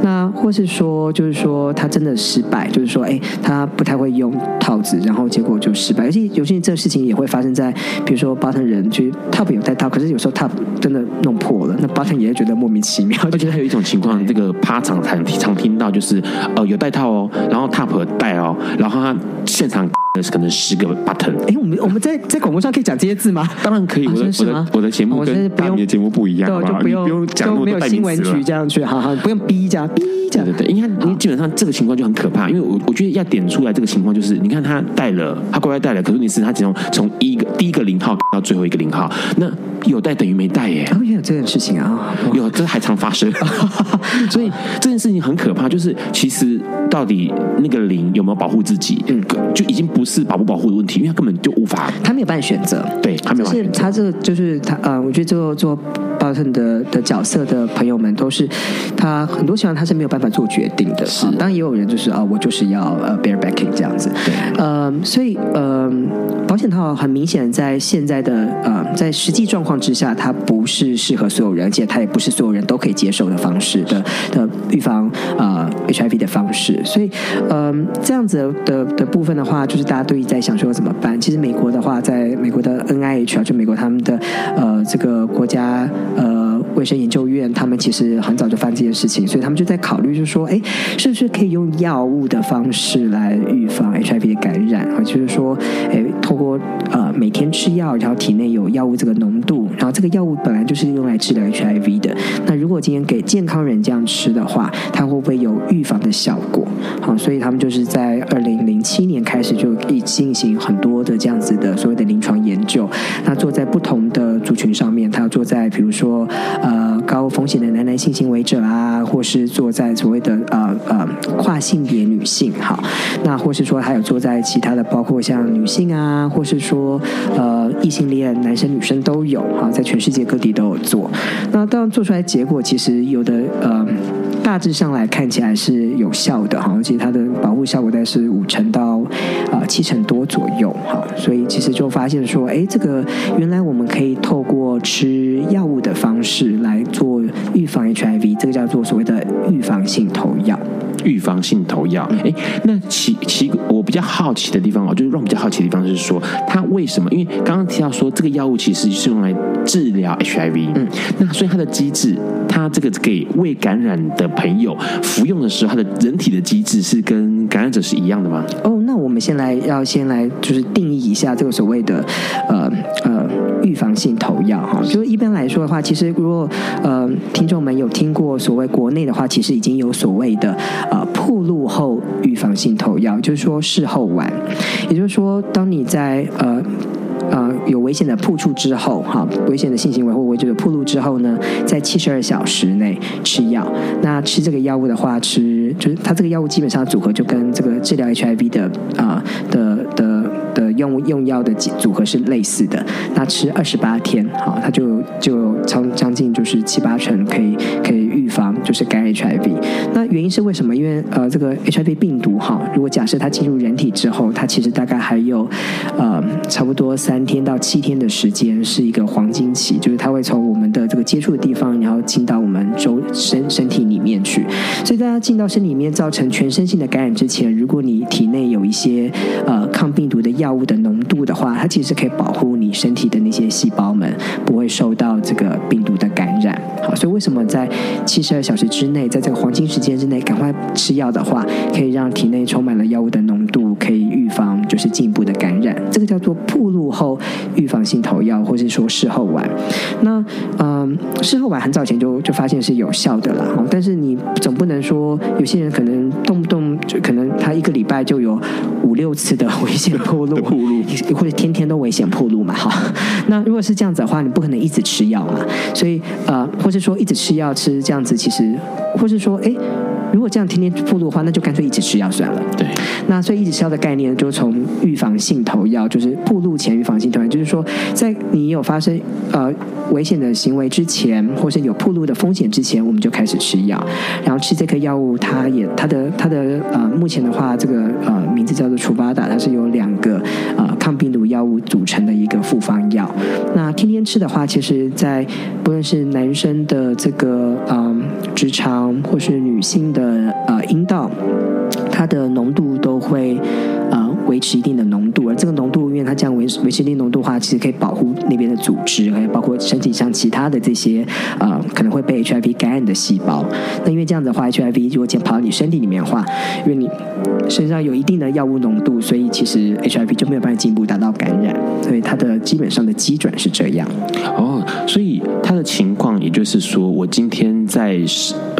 那或是说，就是说他真的失败，就是说，哎，他不太会用套子，然后结果就失败。而且有些这个事情也会发生在，比如说 bottom 人，就 top 有带套，可是有时候 top 真的弄破了，那 bottom 也会觉得莫名其妙。而且还有一种情况，这个趴场常常听到，就是呃有带套哦，然后 top 带哦，然后他现场。是可能十个 button。哎，我们我们在在广播上可以讲这些字吗？当然可以。我的我的我的节目跟你的节目不一样，就不用不用讲那么多新闻局这样去，好好不用逼这样逼。对对对，因为你基本上这个情况就很可怕，因为我我觉得要点出来这个情况就是，你看他带了，他乖乖带了，可是你是他只能从一个第一个零号到最后一个零号，那有带等于没带耶。哦，也有这件事情啊，有，这还常发生。所以这件事情很可怕，就是其实到底那个零有没有保护自己，嗯，就已经不是保不保护的问题，因为他根本就无法，他没有办法选择，对，他没有办法选择。他这个就是他，呃，我觉得做做。巴特的的角色的朋友们都是，他很多情况他是没有办法做决定的。是，当然也有人就是啊，我就是要呃 barebacking 这样子。对，呃，所以呃，保险套很明显在现在的呃，在实际状况之下，它不是适合所有人，而且它也不是所有人都可以接受的方式的的预防呃 HIV 的方式。所以嗯，这样子的的部分的话，就是大家对于在想说怎么办。其实美国的话，在美国的 NIH 啊，就美国他们的呃这个国家。呃，卫生研究院他们其实很早就发现这件事情，所以他们就在考虑，就是说，哎，是不是可以用药物的方式来预防 HIV 的感染啊？就是说，哎，透过呃每天吃药，然后体内有药物这个浓度，然后这个药物本来就是用来治疗 HIV 的。那如果今天给健康人这样吃的话，它会不会有预防的效果？好，所以他们就是在二零零七年开始就已进行很多的这样子的所谓的临床研究。那做在不同的族群上面，他要做在比如说。呃高风险的男男性行为者啊，或是坐在所谓的呃呃跨性别女性，好，那或是说还有坐在其他的，包括像女性啊，或是说呃异性恋男生女生都有，好，在全世界各地都有做。那当然做出来结果，其实有的呃大致上来看起来是有效的，哈，而且它的保护效果大概是五成到、呃、七成多左右，好，所以其实就发现说，哎，这个原来我们可以透过吃药物的。方式来做预防 HIV，这个叫做所谓的预防性投药。预防性投药，哎，那其其我比较好奇的地方哦，就是让我比较好奇的地方是说，它为什么？因为刚刚提到说，这个药物其实是用来治疗 HIV，嗯，那所以它的机制，它这个给未感染的朋友服用的时候，它的人体的机制是跟感染者是一样的吗？哦，那我们先来要先来就是定义一下这个所谓的呃呃预防性投药哈，就是一般来说的话，其实如果呃听众们有听过所谓国内的话，其实已经有所谓的。呃，暴露后预防性投药，就是说事后丸，也就是说，当你在呃呃有危险的碰触之后，哈，危险的性行为或危险的暴露之后呢，在七十二小时内吃药。那吃这个药物的话，吃就是它这个药物基本上组合就跟这个治疗 HIV 的啊、呃、的的的用用药的组合是类似的。那吃二十八天，好，它就就将将近就是七八成可以可以就是感染 HIV。那原因是为什么？因为呃，这个 HIV 病毒哈，如果假设它进入人体之后，它其实大概还有呃差不多三天到七天的时间是一个黄金期，就是它会从我们的这个接触的地方，然后进到我们周身身体里面去。所以大家进到身体里面造成全身性的感染之前，如果你体内有一些呃抗病毒的药物的浓度的话，它其实可以保护你身体的那些细胞们不会受到这个病毒的感染。好，所以为什么在七十二小小时之内，在这个黄金时间之内赶快吃药的话，可以让体内充满了药物的浓度，可以预防就是进一步的感染。这个叫做铺路后预防性投药，或是说事后丸。那嗯，事后丸很早前就就发现是有效的了，但是你总不能说有些人可能动不动就可能他一个礼拜就有五六次的危险破 路，或者天天都危险破路嘛？哈，那如果是这样子的话，你不可能一直吃药嘛？所以呃，或是说一直吃药吃这样子，其实或是说哎。如果这样天天暴露的话，那就干脆一直吃药算了。对，那所以一直吃药的概念，就从预防性投药，就是暴露前预防性投药，就是说，在你有发生呃危险的行为之前，或是有铺路的风险之前，我们就开始吃药。然后吃这颗药物，它也它的它的呃目前的话，这个呃名字叫做楚巴达，它是由两个呃抗病毒药物组成的一个复方药。那天天吃的话，其实在不论是男生的这个嗯、呃、直肠，或是女性的。呃，阴道它的浓度都会维持一定的浓度，而这个浓度，因为它这样维维持一定浓度的话，其实可以保护那边的组织，还有包括身体上其他的这些呃可能会被 HIV 感染的细胞。那因为这样子的话，HIV 如果先跑到你身体里面的话，因为你身上有一定的药物浓度，所以其实 HIV 就没有办法进一步达到感染，所以它的基本上的基准是这样。哦，所以它的情况，也就是说，我今天在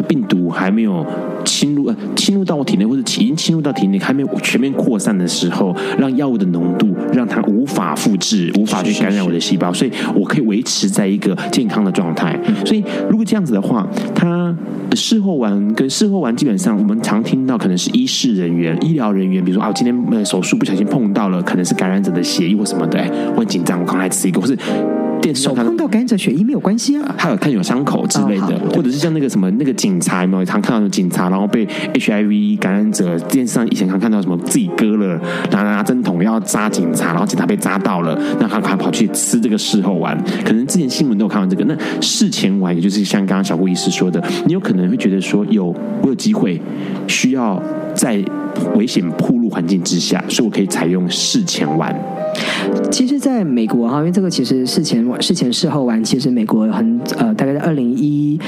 病毒还没有。侵入呃侵入到我体内，或者已经侵入到体内还没有全面扩散的时候，让药物的浓度让它无法复制，无法去感染我的细胞，所以我可以维持在一个健康的状态。所以如果这样子的话，它事后完跟事后完基本上我们常听到可能是医事人员、医疗人员，比如说啊，今天呃手术不小心碰到了，可能是感染者的血液或什么的，我很紧张，我刚才吃一个，或是。手碰到感染者血液没有关系啊，还有看有伤口之类的，或者是像那个什么那个警察有没有常看到的警察，然后被 HIV 感染者电视上以前常看到什么自己割了，拿拿针筒要扎警察，然后警察被扎到了，那他还跑去吃这个事后丸，可能之前新闻都有看到这个。那事前丸，也就是像刚刚小顾医师说的，你有可能会觉得说有我有机会需要在危险暴露环境之下，所以我可以采用事前丸。其实，在美国哈，因为这个其实事前事前事后丸，其实美国很呃，大概在二零一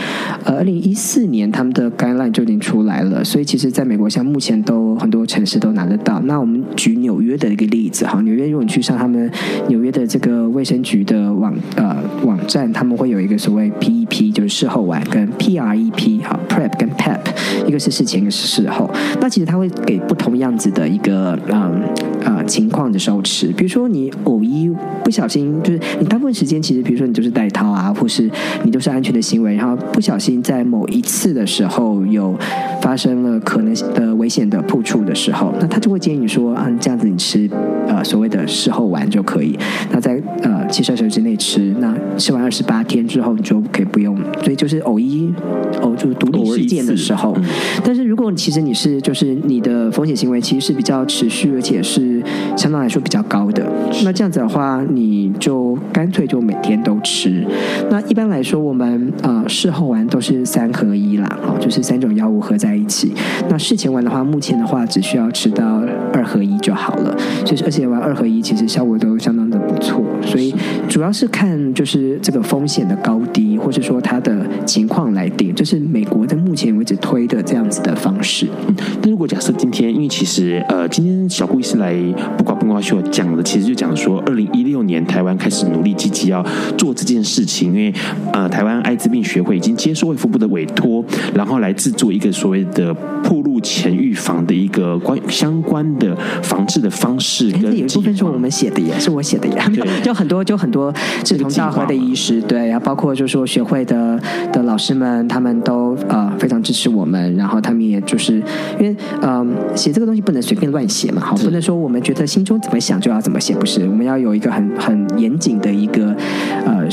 呃二零一四年，他们的 guideline 就已经出来了，所以其实在美国，像目前都很多城市都拿得到。那我们举纽约的一个例子哈，纽约如果你去上他们纽约的这个卫生局的网呃网站，他们会有一个所谓 PEP，就是事后丸跟 PREP 哈 PrEP 跟 PEP，一个是事前，一个是事后。那其实他会给不同样子的一个嗯呃情况的时候吃，比如说。说你偶一不小心，就是你大部分时间其实，比如说你就是戴套啊，或是你都是安全的行为，然后不小心在某一次的时候有发生了可能的危险的碰触的时候，那他就会建议你说啊，这样子你吃呃所谓的事后丸就可以。那在呃七十二小时之内吃，那吃完二十八天之后你就可以不用。所以就是偶一偶就是独立事件的时候，嗯、但是如果其实你是就是你的风险行为其实是比较持续，而且是相对来说比较高的。那这样子的话，你就干脆就每天都吃。那一般来说，我们呃事后丸都是三合一啦，哦，就是三种药物合在一起。那事前丸的话，目前的话只需要吃到二合一就好了。所以而且玩二合一其实效果都相当的不错。所以主要是看就是这个风险的高低，或是说它的情况来定。就是美国的前为止推的这样子的方式。嗯，但如果假设今天，因为其实呃，今天小顾医师来不寡笨瓜秀讲的。其实就讲说，二零一六年台湾开始努力积极要做这件事情，因为呃，台湾艾滋病学会已经接受卫福部的委托，然后来制作一个所谓的铺路前预防的一个关相关的防治的方式跟。有一部分是我们写的，也是我写的呀，就很多就很多志同道合的医师，对，然后包括就是说学会的的老师们，他们都呃非常支持我们，然后他们也就是因为嗯、呃，写这个东西不能随便乱写嘛，好，不能说我们觉得心中怎么想就要怎么。写不是，我们要有一个很很严谨的一个呃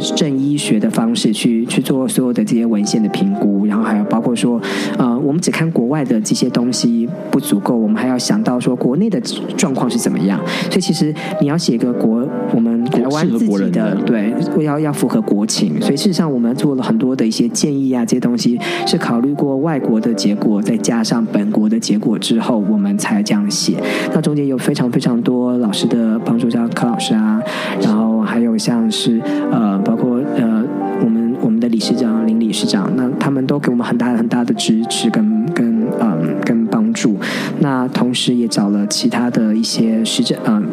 实证医学的方式去去做所有的这些文献的评估，然后还有包括说呃，我们只看国外的这些东西不足够，我们还要想到说国内的状况是怎么样。所以其实你要写一个国我们台湾自己的，的对，要要符合国情。所以事实上我们做了很多的一些建议啊，这些东西是考虑过外国的结果，再加上本国的结果之后，我们才这样写。那中间有非常非常多。老师的帮助，像柯老师啊，然后还有像是呃，包括呃，我们我们的理事长林理事长，那他们都给我们很大很大的支持跟跟嗯跟帮助。那同时也找了其他的一些实证，嗯，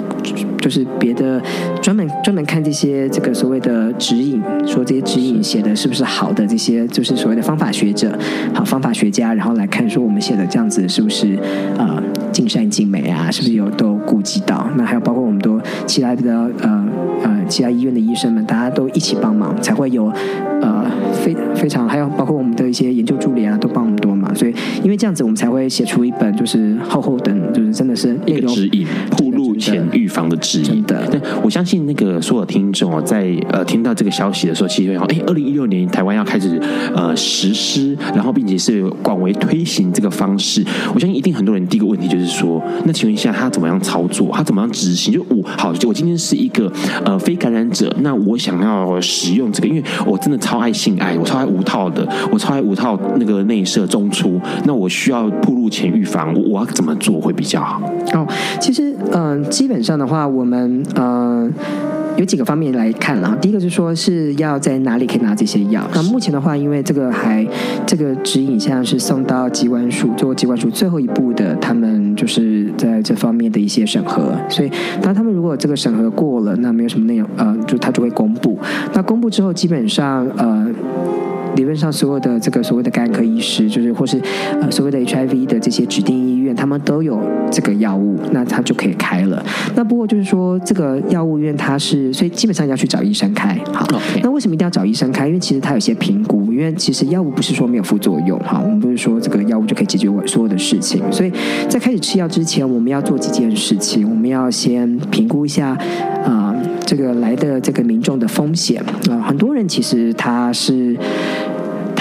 就是别的专门专门看这些这个所谓的指引，说这些指引写的是不是好的，这些就是所谓的方法学者，好方法学家，然后来看说我们写的这样子是不是呃。尽善尽美啊，是不是有都顾及到？那还有包括我们都其他的呃呃其他医院的医生们，大家都一起帮忙，才会有呃非非常还有包括我们的一些研究助理啊，都帮我们多所以因为这样子，我们才会写出一本就是厚厚的，就是真的是一个指引，前预防的指引的。那，我相信那个所有听众哦，在呃听到这个消息的时候，其实会想，哎，二零一六年台湾要开始呃实施，然后并且是广为推行这个方式。我相信一定很多人第一个问题就是。是说，那请问一下，他怎么样操作？他怎么样执行？就我好，就我今天是一个呃非感染者，那我想要使用这个，因为我真的超爱性爱，我超爱无套的，我超爱无套那个内射中出，那我需要铺路前预防，我我要怎么做会比较好？哦，其实嗯、呃，基本上的话，我们嗯。呃有几个方面来看了，第一个就是说是要在哪里可以拿这些药。那目前的话，因为这个还这个指引现在是送到机关署做机关署最后一步的，他们就是在这方面的一些审核。所以，当他们如果这个审核过了，那没有什么内容，呃，就他就会公布。那公布之后，基本上呃。理论上所有的这个所谓的感染科医师，就是或是呃所谓的 HIV 的这些指定医院，他们都有这个药物，那他就可以开了。那不过就是说这个药物，因为它是，所以基本上要去找医生开。好.那为什么一定要找医生开？因为其实它有些评估，因为其实药物不是说没有副作用，哈，我们不是说这个药物就可以解决我所有的事情。所以在开始吃药之前，我们要做几件事情，我们要先评估一下啊、呃，这个来的这个民众的风险啊、呃，很多人其实他是。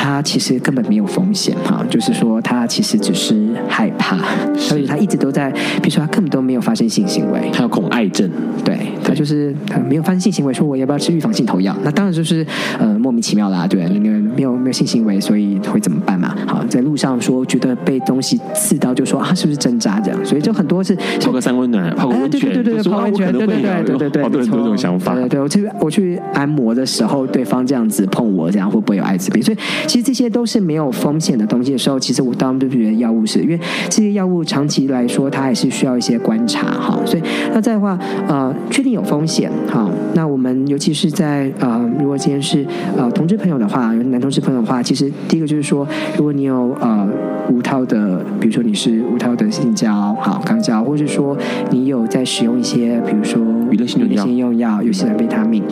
他其实根本没有风险哈，就是说他其实只是害怕，所以他一直都在，比如说他根本都没有发生性行为，他有恐艾症，对，他就是他没有发生性行为，说我要不要吃预防性投药？那当然就是呃莫名其妙啦，对，因为没有没有性行为，所以会怎么办嘛？好，在路上说觉得被东西刺到，就说啊是不是针扎这样？所以就很多是泡个三温暖，泡个温泉，对对对对，泡温泉，对对对对对对，好多人都有这种想法，对对，我去我去按摩的时候，对方这样子碰我，这样会不会有艾滋病？所以。其实这些都是没有风险的东西的时候，其实我当然就觉得药物是因为这些药物长期来说，它还是需要一些观察哈。所以那再的话，呃，确定有风险哈。那我们尤其是在呃，如果今天是呃同志朋友的话，男同志朋友的话，其实第一个就是说，如果你有呃无套的，比如说你是无套的性交好肛交，或者说你有在使用一些，比如说娱乐性用药，有些的维他命，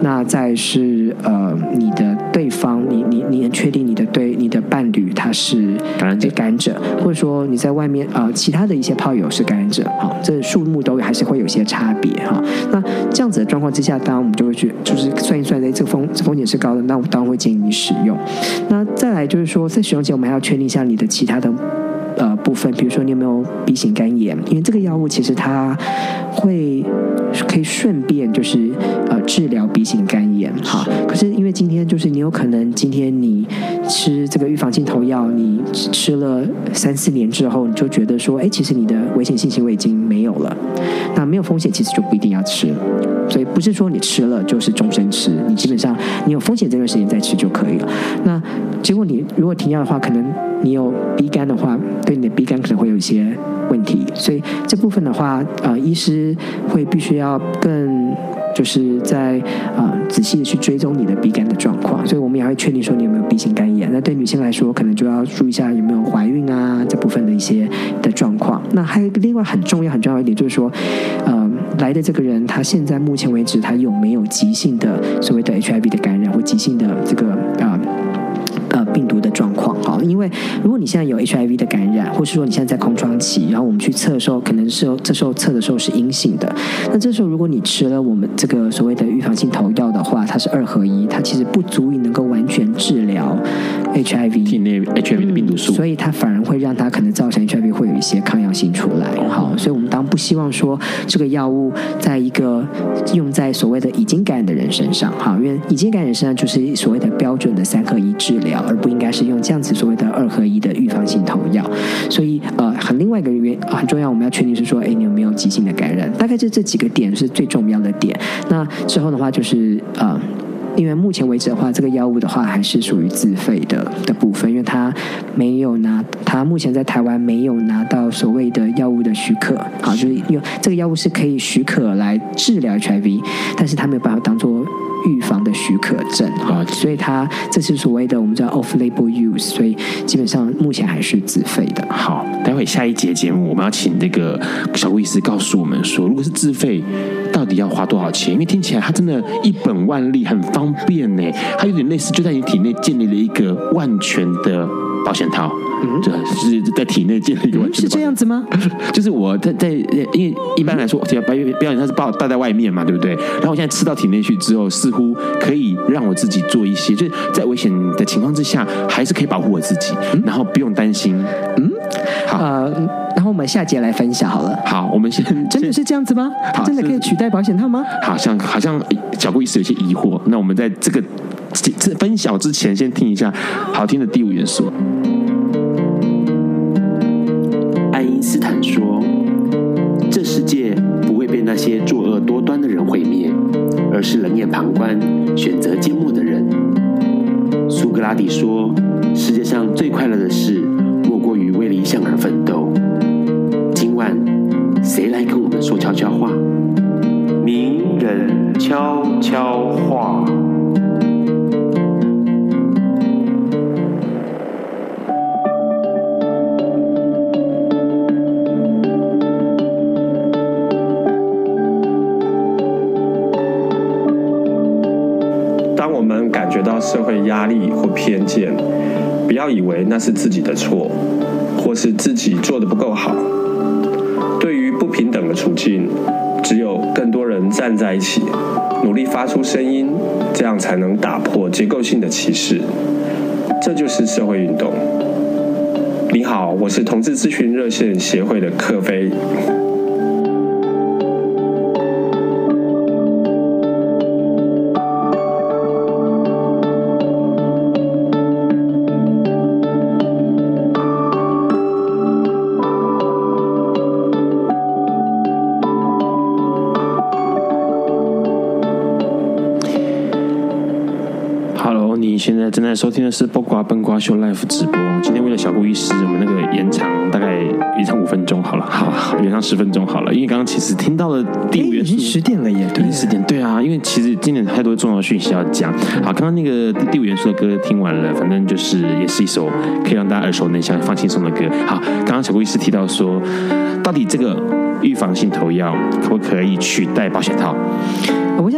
那再是呃你的对方，你你你能确定你的对你的伴侣他是感染者，感染者，或者说你在外面啊、呃、其他的一些炮友是感染者，好，这数目都还是会有些差别哈。那这样子的状况之下，当然我们就会去就是算一算，哎，这个风风险是高的，那我当然会建议你使用。那再来就是说，在使用前我们还要确定一下你的其他的。呃，部分，比如说你有没有 B 型肝炎？因为这个药物其实它会可以顺便就是治疗鼻型肝炎哈。可是因为今天就是你有可能今天你吃这个预防性头药，你吃了三四年之后，你就觉得说，哎，其实你的危险性行为已经没有了。那没有风险，其实就不一定要吃。所以不是说你吃了就是终身吃，你基本上你有风险这段时间再吃就可以了。那结果你如果停药的话，可能你有鼻肝的话。对你的鼻肝可能会有一些问题，所以这部分的话，呃，医师会必须要更就是在啊、呃、仔细的去追踪你的鼻干的状况，所以我们也会确定说你有没有鼻型干炎。那对女性来说，可能就要注意一下有没有怀孕啊这部分的一些的状况。那还有个另外很重要很重要一点就是说，呃，来的这个人他现在目前为止他有没有急性的所谓的 HIV 的感染或急性的这个啊？呃，病毒的状况哈，因为如果你现在有 HIV 的感染，或是说你现在在空窗期，然后我们去测的时候，可能是这时候测的时候是阴性的，那这时候如果你吃了我们这个所谓的预防性投药的话，它是二合一，它其实不足以能够完全治疗 HIV 体内 HIV 的病毒数，所以它反而会让它可能造成 HIV 会有一些抗药性出来。好，所以我们当希望说这个药物在一个用在所谓的已经感染的人身上，哈，因为已经感染身上就是所谓的标准的三合一治疗。而不应该是用这样子所谓的二合一的预防性投药，所以呃，很另外一个原因很重要，我们要确定是说，哎，你有没有急性的感染？大概就这几个点是最重要的点。那之后的话就是呃，因为目前为止的话，这个药物的话还是属于自费的的部分，因为它没有拿，它目前在台湾没有拿到所谓的药物的许可，好，就是用这个药物是可以许可来治疗 HIV，但是它没有办法当做。预防的许可证啊，所以它这是所谓的我们叫 off-label use，所以基本上目前还是自费的。好，待会下一节节目我们要请那个小顾医师告诉我们说，如果是自费，到底要花多少钱？因为听起来它真的一本万利，很方便呢。它有点类似就在你体内建立了一个万全的保险套。嗯，对，是在体内建立一个完全的、嗯。是这样子吗？就是我在在，因为一般来说，保保险套是抱戴在外面嘛，对不对？然后我现在吃到体内去之后，似乎可以让我自己做一些，就是在危险的情况之下，还是可以保护我自己，嗯、然后不用担心。嗯，好。呃，然后我们下节来分享好了。好，我们先真的是这样子吗？好真的可以取代保险套吗？好像好像小顾医师有些疑惑。那我们在这个这分享之前，先听一下好听的第五元素。爱因斯坦说：“这世界不会被那些作恶多端的人毁灭，而是冷眼旁观、选择缄默的人。”苏格拉底说：“世界上最快乐的事，莫过于为理想而奋斗。”今晚，谁来跟我们说悄悄话？名人悄悄话。们感觉到社会压力或偏见，不要以为那是自己的错，或是自己做得不够好。对于不平等的处境，只有更多人站在一起，努力发出声音，这样才能打破结构性的歧视。这就是社会运动。你好，我是同志咨询热线协会的克飞。在正在收听的是《播瓜笨瓜秀》Live 直播。今天为了小顾医师，我们那个延长大概延长五分钟好了，好，延长十分钟好了。因为刚刚其实听到了第五元素，已经十点了耶，对，十点，对啊。因为其实今年太多重要的讯息要讲。好，刚刚那个第五元素的歌听完了，反正就是也是一首可以让大家耳熟能详、放轻松的歌。好，刚刚小顾医师提到说，到底这个预防性投药可不可以取代保险套？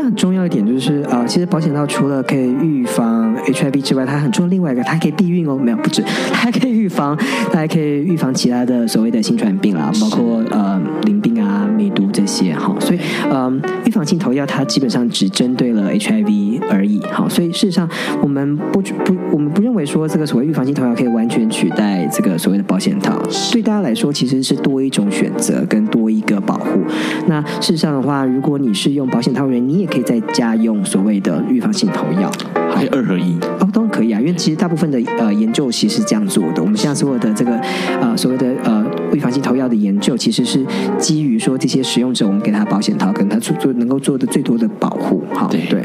很重要一点就是，呃，其实保险套除了可以预防 HIV 之外，它很重要。另外一个，它还可以避孕哦，没有不止，它还可以预防，它还可以预防其他的所谓的性传染病啦，包括呃淋病啊、梅毒这些哈。所以，嗯、呃，预防性投药它基本上只针对了 HIV 而已。好，所以事实上我们不不我们不认为说这个所谓预防性投药可以完全取代这个所谓的保险套。对大家来说，其实是多一种选择跟多一个保护。那事实上的话，如果你是用保险套人你也可以在家用所谓的预防性投药，还有二合一哦，当然可以啊，因为其实大部分的呃研究其实是这样做的。我们现在所有的这个呃所谓的呃预防性投药的研究，其实是基于说这些使用者，我们给他保险套，跟他做做能够做的最多的保护。好，对对。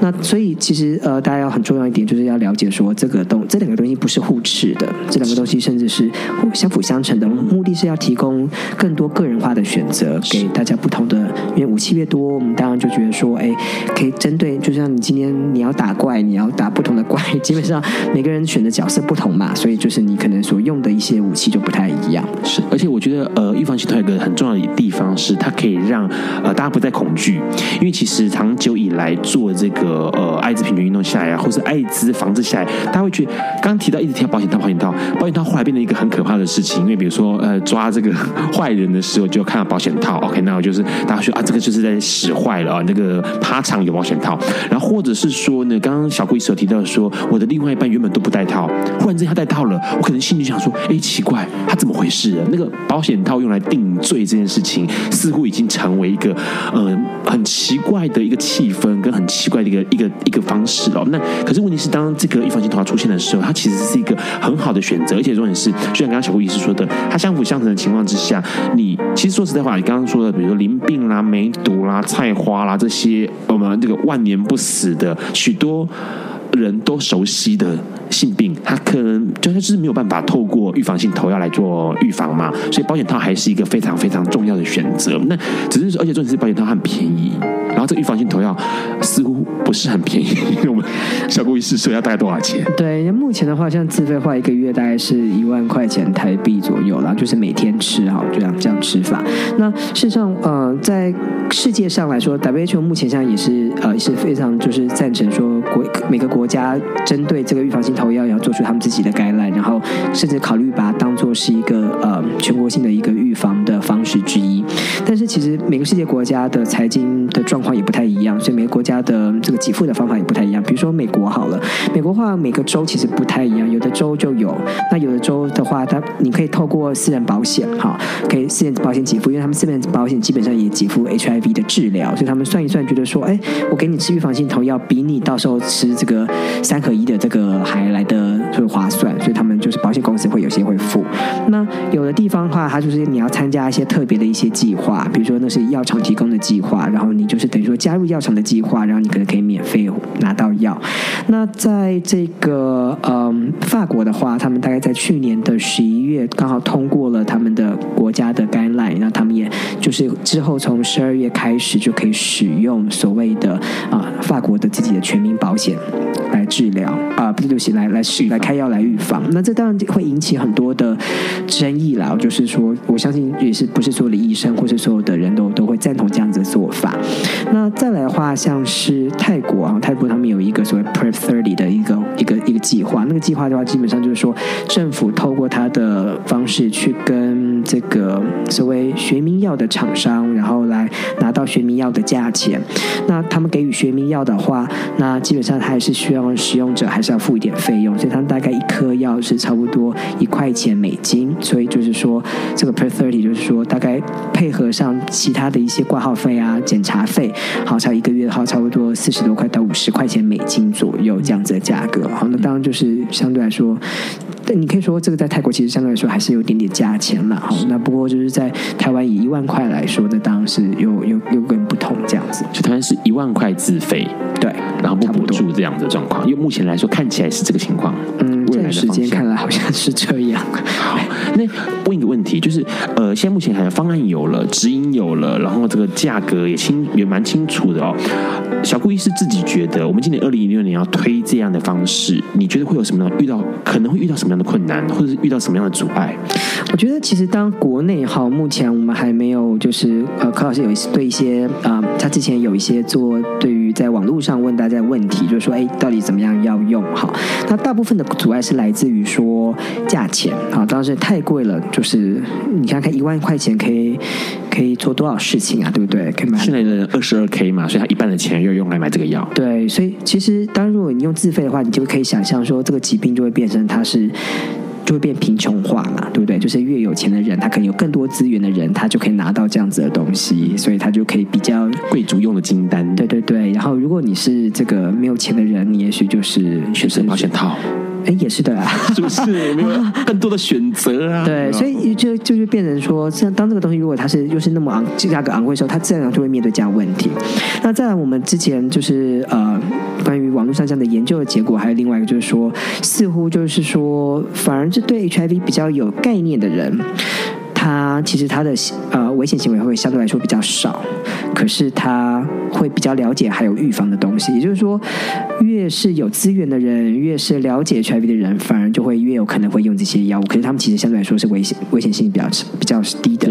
那那所以其实呃大家要很重要一点，就是要了解说这个东这两个东西不是互斥的，这两个东西甚至是相辅相成的。目的是要提供更多个人化的选择给大家不同的，因为武器越多，我们当然就觉得说，哎。可以针对，就像你今天你要打怪，你要打不同的怪，基本上每个人选的角色不同嘛，所以就是你可能所用的一些武器就不太一样。是，而且我觉得呃，预防系统有一个很重要的地方是，它可以让呃大家不再恐惧，因为其实长久以来做这个呃艾滋平权运动下来啊，或是艾滋防治下来，大家会觉得刚提到一直提到保险套，保险套，保险套后来变成一个很可怕的事情，因为比如说呃抓这个坏人的时候就看到保险套，OK，那我就是大家说啊，这个就是在使坏了啊，那个趴场有保险套，然后或者是说呢，刚刚小顾医师有提到说，我的另外一半原本都不戴套，忽然之间他戴套了，我可能心里想说，哎，奇怪，他怎么回事啊？那个保险套用来定罪这件事情，似乎已经成为一个呃很奇怪的一个气氛，跟很奇怪的一个一个一个方式哦。那可是问题是，当这个预防性头发出现的时候，它其实是一个很好的选择，而且重点是，就像刚刚小吴医师说的，它相辅相成的情况之下，你其实说实在话，你刚刚说的，比如说淋病啦、梅毒啦、菜花啦这些，我们。这个万年不死的许多人都熟悉的性病，它可能就它是没有办法透过预防性投药来做预防嘛，所以保险套还是一个非常非常重要的选择。那只是，而且重点是保险套很便宜，然后这预防性投药似乎不是很便宜。我们小顾医师说要大概多少钱？对，目前的话，像自费话，一个月大概是一万块钱台币左右，然后就是每天吃哈，这样这样吃法。那事实上，呃，在世界上来说，WHO 目前现在也是呃是非常就是赞成说国每个国国家针对这个预防性投药也要做出他们自己的 guideline，然后甚至考虑把它当做是一个呃全国性的一个预防的方式之一。但是其实每个世界国家的财经的状况也不太一样，所以每个国家的这个给付的方法也不太一样。比如说美国好了，美国话每个州其实不太一样，有的州就有，那有的州的话，它你可以透过私人保险哈，可以私人保险给付，因为他们私人保险基本上也给付 HIV 的治疗，所以他们算一算，觉得说，哎，我给你吃预防性投药，比你到时候吃这个三合一的这个还来的就划算，所以他们就是保险公司会有些会付。那有的地方的话，它就是你要参加一些特别的一些计划，比如说那是药厂提供的计划，然后你就是等于说加入药厂的计划，然后你可能可以免费拿到药。那在这个嗯法国的话，他们大概在去年的十一月刚好通过了他们的国家的概 guideline，那他们也就是之后从十二月开始就可以使用所谓的啊、法国的自己的全民保险来治疗啊、呃，不是对不起，来来是来开药来预防。那这当然会引起很多的争议啦，就是说，我相信也是不是所有的医生或是所有的人都都会赞同这样子的做法。那再来的话，像是泰国啊，泰国他们有一个所谓 Prep Thirty 的一个一个一个计划，那个计划的话，基本上就是说政府透过他的方式去跟这个所谓学名药的厂商，然后来拿到学名药的价钱。那他们给予学名药的话，那基本上他还是需要使用者还是要付一点费用，所以他们大概一颗药是差不多一块钱美金。所以就是说，这个 per thirty 就是说大概配合上其他的一些挂号费啊、检查费，好，差一个月的话，差不多四十多块到五十块钱美金左右这样子的价格。好，那当然就是相对来说。你可以说这个在泰国其实相对来说还是有点点价钱了。那不过就是在台湾以一万块来说，那当然是又又又跟不同这样子。就台湾是一万块自费，对，然后不补助这样的状况。因为目前来说看起来是这个情况。嗯，这段时间看来好像是这样。好，那问一个问题，就是呃，现在目前好像方案有了，指引有了，然后这个价格也清也蛮清楚的哦。小顾医师自己觉得，我们今年二零一六年要推这样的方式，你觉得会有什么样遇到可能会遇到什么样的困难，或者是遇到什么样的阻碍？我觉得其实当国内哈，目前我们还没有就是呃，柯老师有一些对一些啊、呃，他之前有一些做对于在网络上问大家的问题，就是说哎，到底怎么样要用哈？那大部分的阻碍是来自于说价钱啊，当时太贵了，就是你看看一万块钱可以可以做多少事情啊，对不对？可以买现在的二十二 K 嘛，所以他一半的钱又用来买这个药。对，所以其实当如果你用自费的话，你就可以想象说这个疾病就会变成它是。就会变贫穷化嘛，对不对？就是越有钱的人，他可能有更多资源的人，他就可以拿到这样子的东西，所以他就可以比较贵族用的金单。对对对。然后，如果你是这个没有钱的人，你也许就是选择保险套。哎，也是的啊，是不是？没有更多的选择啊。对，所以就就是变成说，像当这个东西如果它是又是那么昂价格昂贵的时候，它自然就会面对这样的问题。那再来，我们之前就是呃，关于网络上这样的研究的结果，还有另外一个就是说，似乎就是说，反而是对 HIV 比较有概念的人。他其实他的呃危险行为会相对来说比较少，可是他会比较了解还有预防的东西。也就是说，越是有资源的人，越是了解 HIV 的人，反而就会越有可能会用这些药物。可是他们其实相对来说是危险危险性比较比较低的。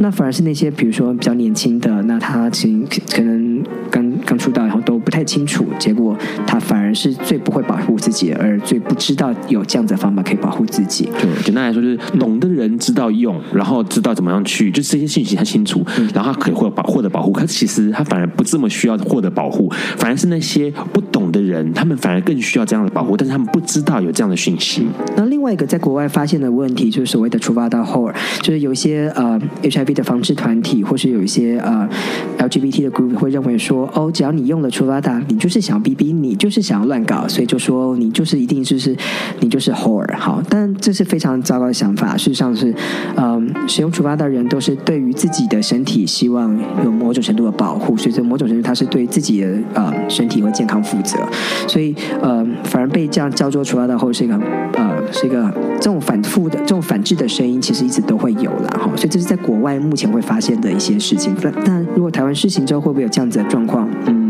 那反而是那些比如说比较年轻的，那他其实可能刚刚出道，然后都不太清楚，结果他反而是最不会保护自己，而最不知道有这样子的方法可以保护自己。对，简单来说就是懂的人知道用，然后。知道怎么样去，就是这些信息他清楚，然后他可以获保获得保护。可是其实他反而不这么需要获得保护，反而是那些不懂的人，他们反而更需要这样的保护，但是他们不知道有这样的讯息。那另外一个在国外发现的问题，就是所谓的 Truvada Whore，就是有一些呃 HIV 的防治团体，或是有一些呃 LGBT 的 group 会认为说，哦，只要你用了你就是想逼逼，你就是想要乱搞，所以就说你就是一定就是你就是 Whore。好，但这是非常糟糕的想法。事实上是，嗯、使用 Truvada 的人都是对于自己的身体希望有某种程度的保护，所以在某种程度他是对自己的呃身体和健康负责，所以呃反而被这样叫做 Truvada 后是一个呃是一个这种反复的这种反制的声音，其实一直都会有了哈，所以这是在国外目前会发现的一些事情。但但如果台湾试行之后会不会有这样子的状况？嗯。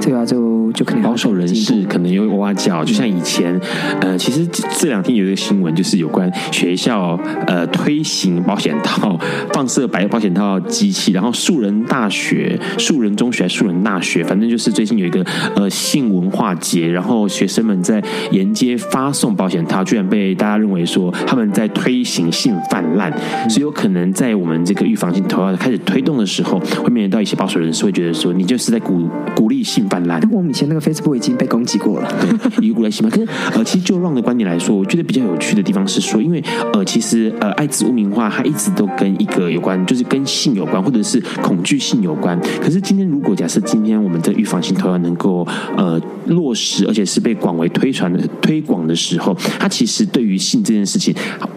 这个就就可能保守人士可能有哇哇叫，就像以前，呃，其实这两天有一个新闻，就是有关学校呃推行保险套放射白保险套机器，然后树人大学、树人中学、树人大学，反正就是最近有一个呃性文化节，然后学生们在沿街发送保险套，居然被大家认为说他们在推行性泛滥，所以有可能在我们这个预防性投药开始推动的时候，会面临到一些保守人士会觉得说，你就是在鼓鼓励。性泛滥，我们以前那个 Facebook 已经被攻击过了。对，以古来性嘛。可是呃，其实就 Ron 的观点来说，我觉得比较有趣的地方是说，因为呃，其实呃，艾滋污名化它一直都跟一个有关，就是跟性有关，或者是恐惧性有关。可是今天如果假设今天我们的预防性投药能够呃落实，而且是被广为推传的推广的时候，它其实对于性这件事情。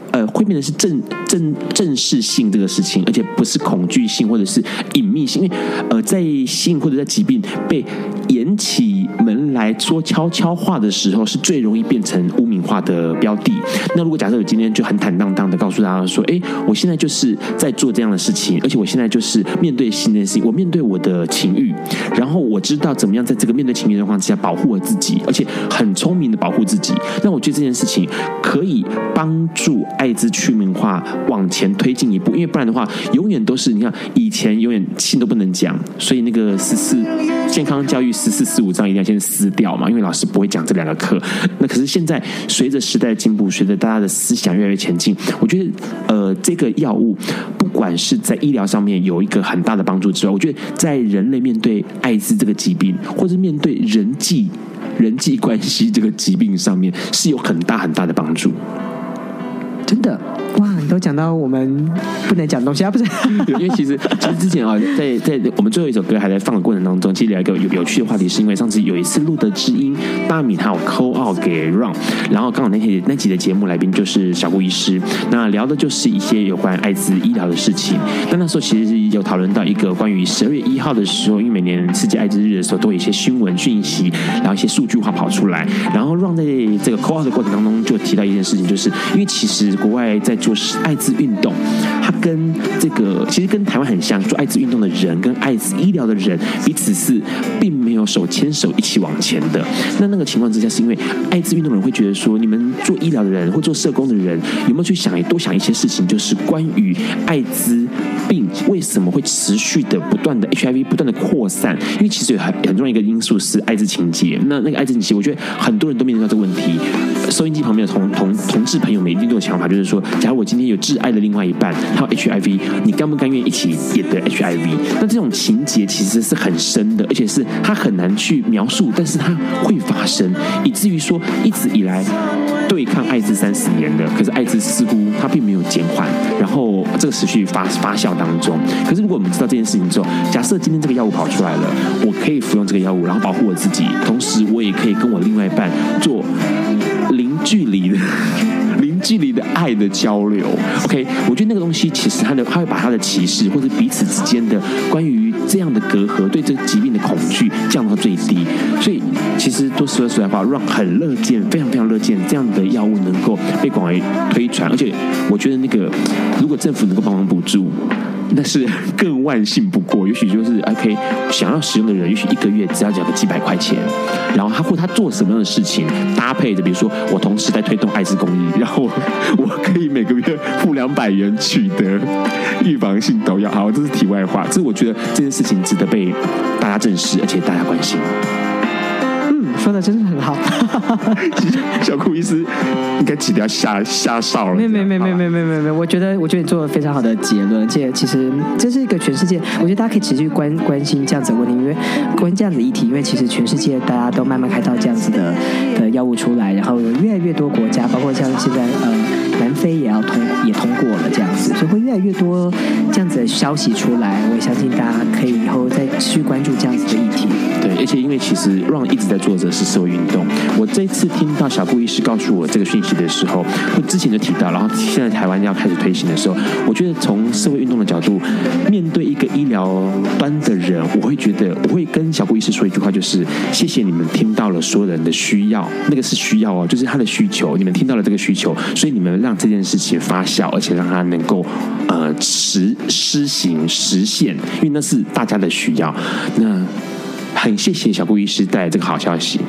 呃，会变得是正正正式性这个事情，而且不是恐惧性或者是隐秘性，因为呃，在性或者在疾病被掩起门来说悄悄话的时候，是最容易变成污名名化的标的。那如果假设我今天就很坦荡荡的告诉大家说，哎，我现在就是在做这样的事情，而且我现在就是面对新的事情，我面对我的情欲，然后我知道怎么样在这个面对情欲的状况之下保护我自己，而且很聪明的保护自己。那我觉得这件事情可以帮助艾滋去名化往前推进一步，因为不然的话，永远都是你看以前永远信都不能讲，所以那个十四健康教育十四四五章一定要先撕掉嘛，因为老师不会讲这两个课。那可是现在随着时代的进步，随着大家的思想越来越前进，我觉得呃这个药物不管是在医疗上面有一个很大的帮助之外，我觉得在人类面对艾滋这个疾病，或者面对人际人际关系这个疾病上面，是有很大很大的帮助。真的。哇，都讲到我们不能讲东西啊，不是？因为其实其实之前啊，在在我们最后一首歌还在放的过程当中，其实聊一个有有趣的话题，是因为上次有一次录的知音，大米他有 call out 给 Ron，然后刚好那天那集的节目来宾就是小顾医师，那聊的就是一些有关艾滋医疗的事情。那那时候其实是有讨论到一个关于十二月一号的时候，因为每年世界艾滋日的时候都有一些新闻讯息，然后一些数据化跑出来，然后 Ron 在这个 call out 的过程当中就提到一件事情，就是因为其实国外在就是艾滋运动，它跟这个其实跟台湾很像，做艾滋运动的人跟艾滋医疗的人彼此是并没有手牵手一起往前的。那那个情况之下，是因为艾滋运动的人会觉得说，你们做医疗的人或做社工的人，有没有去想多想一些事情，就是关于艾滋病为什么会持续的不断的 HIV 不断的扩散？因为其实有很很重要一个因素是艾滋情节。那那个艾滋情节，我觉得很多人都面临到这个问题。收音机旁边的同同同志朋友们一定都有想法，就是说，假如我今天有挚爱的另外一半，他有 HIV，你甘不甘愿一起也得 HIV？那这种情节其实是很深的，而且是他很难去描述，但是它会发生，以至于说一直以来对抗艾滋三十年的，可是艾滋似乎它并没有减缓，然后这个持续发发酵当中。可是如果我们知道这件事情之后，假设今天这个药物跑出来了，我可以服用这个药物，然后保护我自己，同时我也可以跟我另外一半做零距离的。距离的爱的交流，OK，我觉得那个东西其实它的，它会把它的歧视或者彼此之间的关于这样的隔阂，对这个疾病的恐惧降到最低。所以，其实都说实在话，让很乐见，非常非常乐见这样的药物能够被广为推传。而且，我觉得那个如果政府能够帮忙补助。那是更万幸不过，也许就是 OK，想要使用的人，也许一个月只要缴个几百块钱，然后他或他做什么样的事情搭配的，比如说我同时在推动艾滋公益，然后我可以每个月付两百元取得预防性毒药。好，这是题外话，这是我觉得这件事情值得被大家正视，而且大家关心。说的真的很好，小酷医师应该起掉下下哨了。没有没有没有没有没有没有没，我觉得我觉得你做了非常好的结论，而且其实这是一个全世界，我觉得大家可以持续关关心这样子的问题，因为关于这样子议题，因为其实全世界大家都慢慢开到这样子的的药物出来，然后有越来越多国家，包括像现在呃南非也要通也通过了这样子，所以会越来越多这样子的消息出来，我也相信大家可以以后再持续关注这样子的议题。对，而且因为其实 Ron 一直在做着是社会运动。我这次听到小顾医师告诉我这个讯息的时候，我之前就提到，然后现在台湾要开始推行的时候，我觉得从社会运动的角度，面对一个医疗端的人，我会觉得我会跟小顾医师说一句话，就是谢谢你们听到了所有人的需要，那个是需要哦，就是他的需求，你们听到了这个需求，所以你们让这件事情发酵，而且让他能够呃实施行实现，因为那是大家的需要。那很谢谢小顾医师带来这个好消息。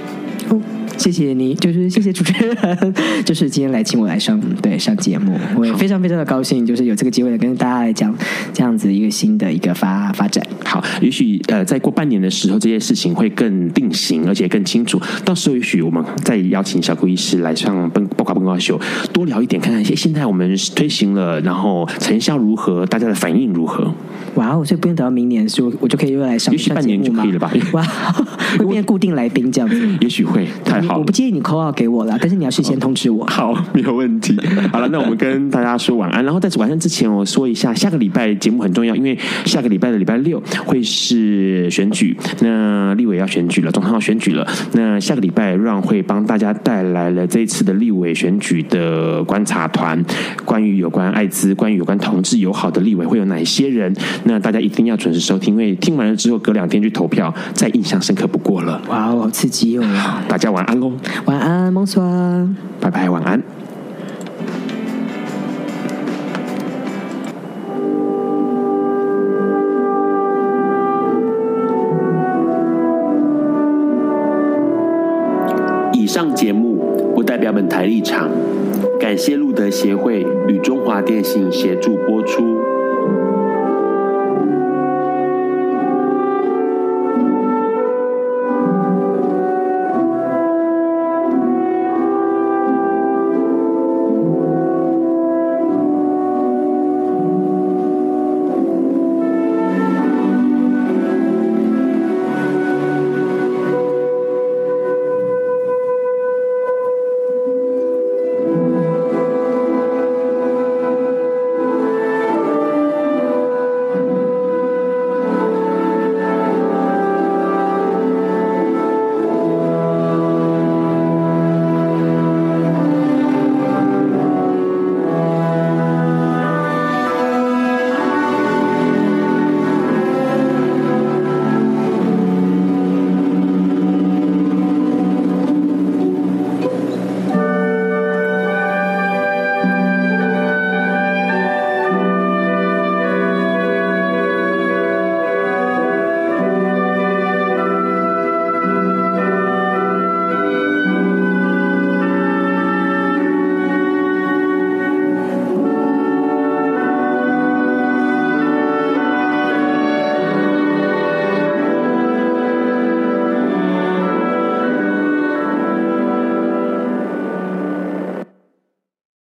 哦，谢谢你，就是谢谢主持人，就是今天来请我来上对上节目，我也非常非常的高兴，就是有这个机会跟大家来讲这样子一个新的一个发发展。好，也许呃，再过半年的时候，这些事情会更定型，而且更清楚。到时候也许我们再邀请小顾医师来上《包括笨瓜秀》，多聊一点，看看现现在我们推行了，然后成效如何，大家的反应如何。哇哦，所以不用等到明年，就我就可以又来上。也许半年就可以了吧？哇，会变固定来宾这样子。也许会太好。我不建议你 call out 给我了，但是你要事先通知我。好，没有问题。好了，那我们跟大家说晚安。然后在晚上之前，我说一下下个礼拜节目很重要，因为下个礼拜的礼拜六会是选举，那立委要选举了，总统要选举了。那下个礼拜 Ron 会帮大家带来了这一次的立委选举的观察团，关于有关艾滋、关于有关同志友好的立委会有哪些人？那大家一定要准时收听，因为听完了之后，隔两天去投票，再印象深刻不过了。哇哦，好刺激哦！大家晚安喽，晚安，梦说，拜拜，晚安。以上节目不标本台立场，感谢路德协会与中华电信协助播出。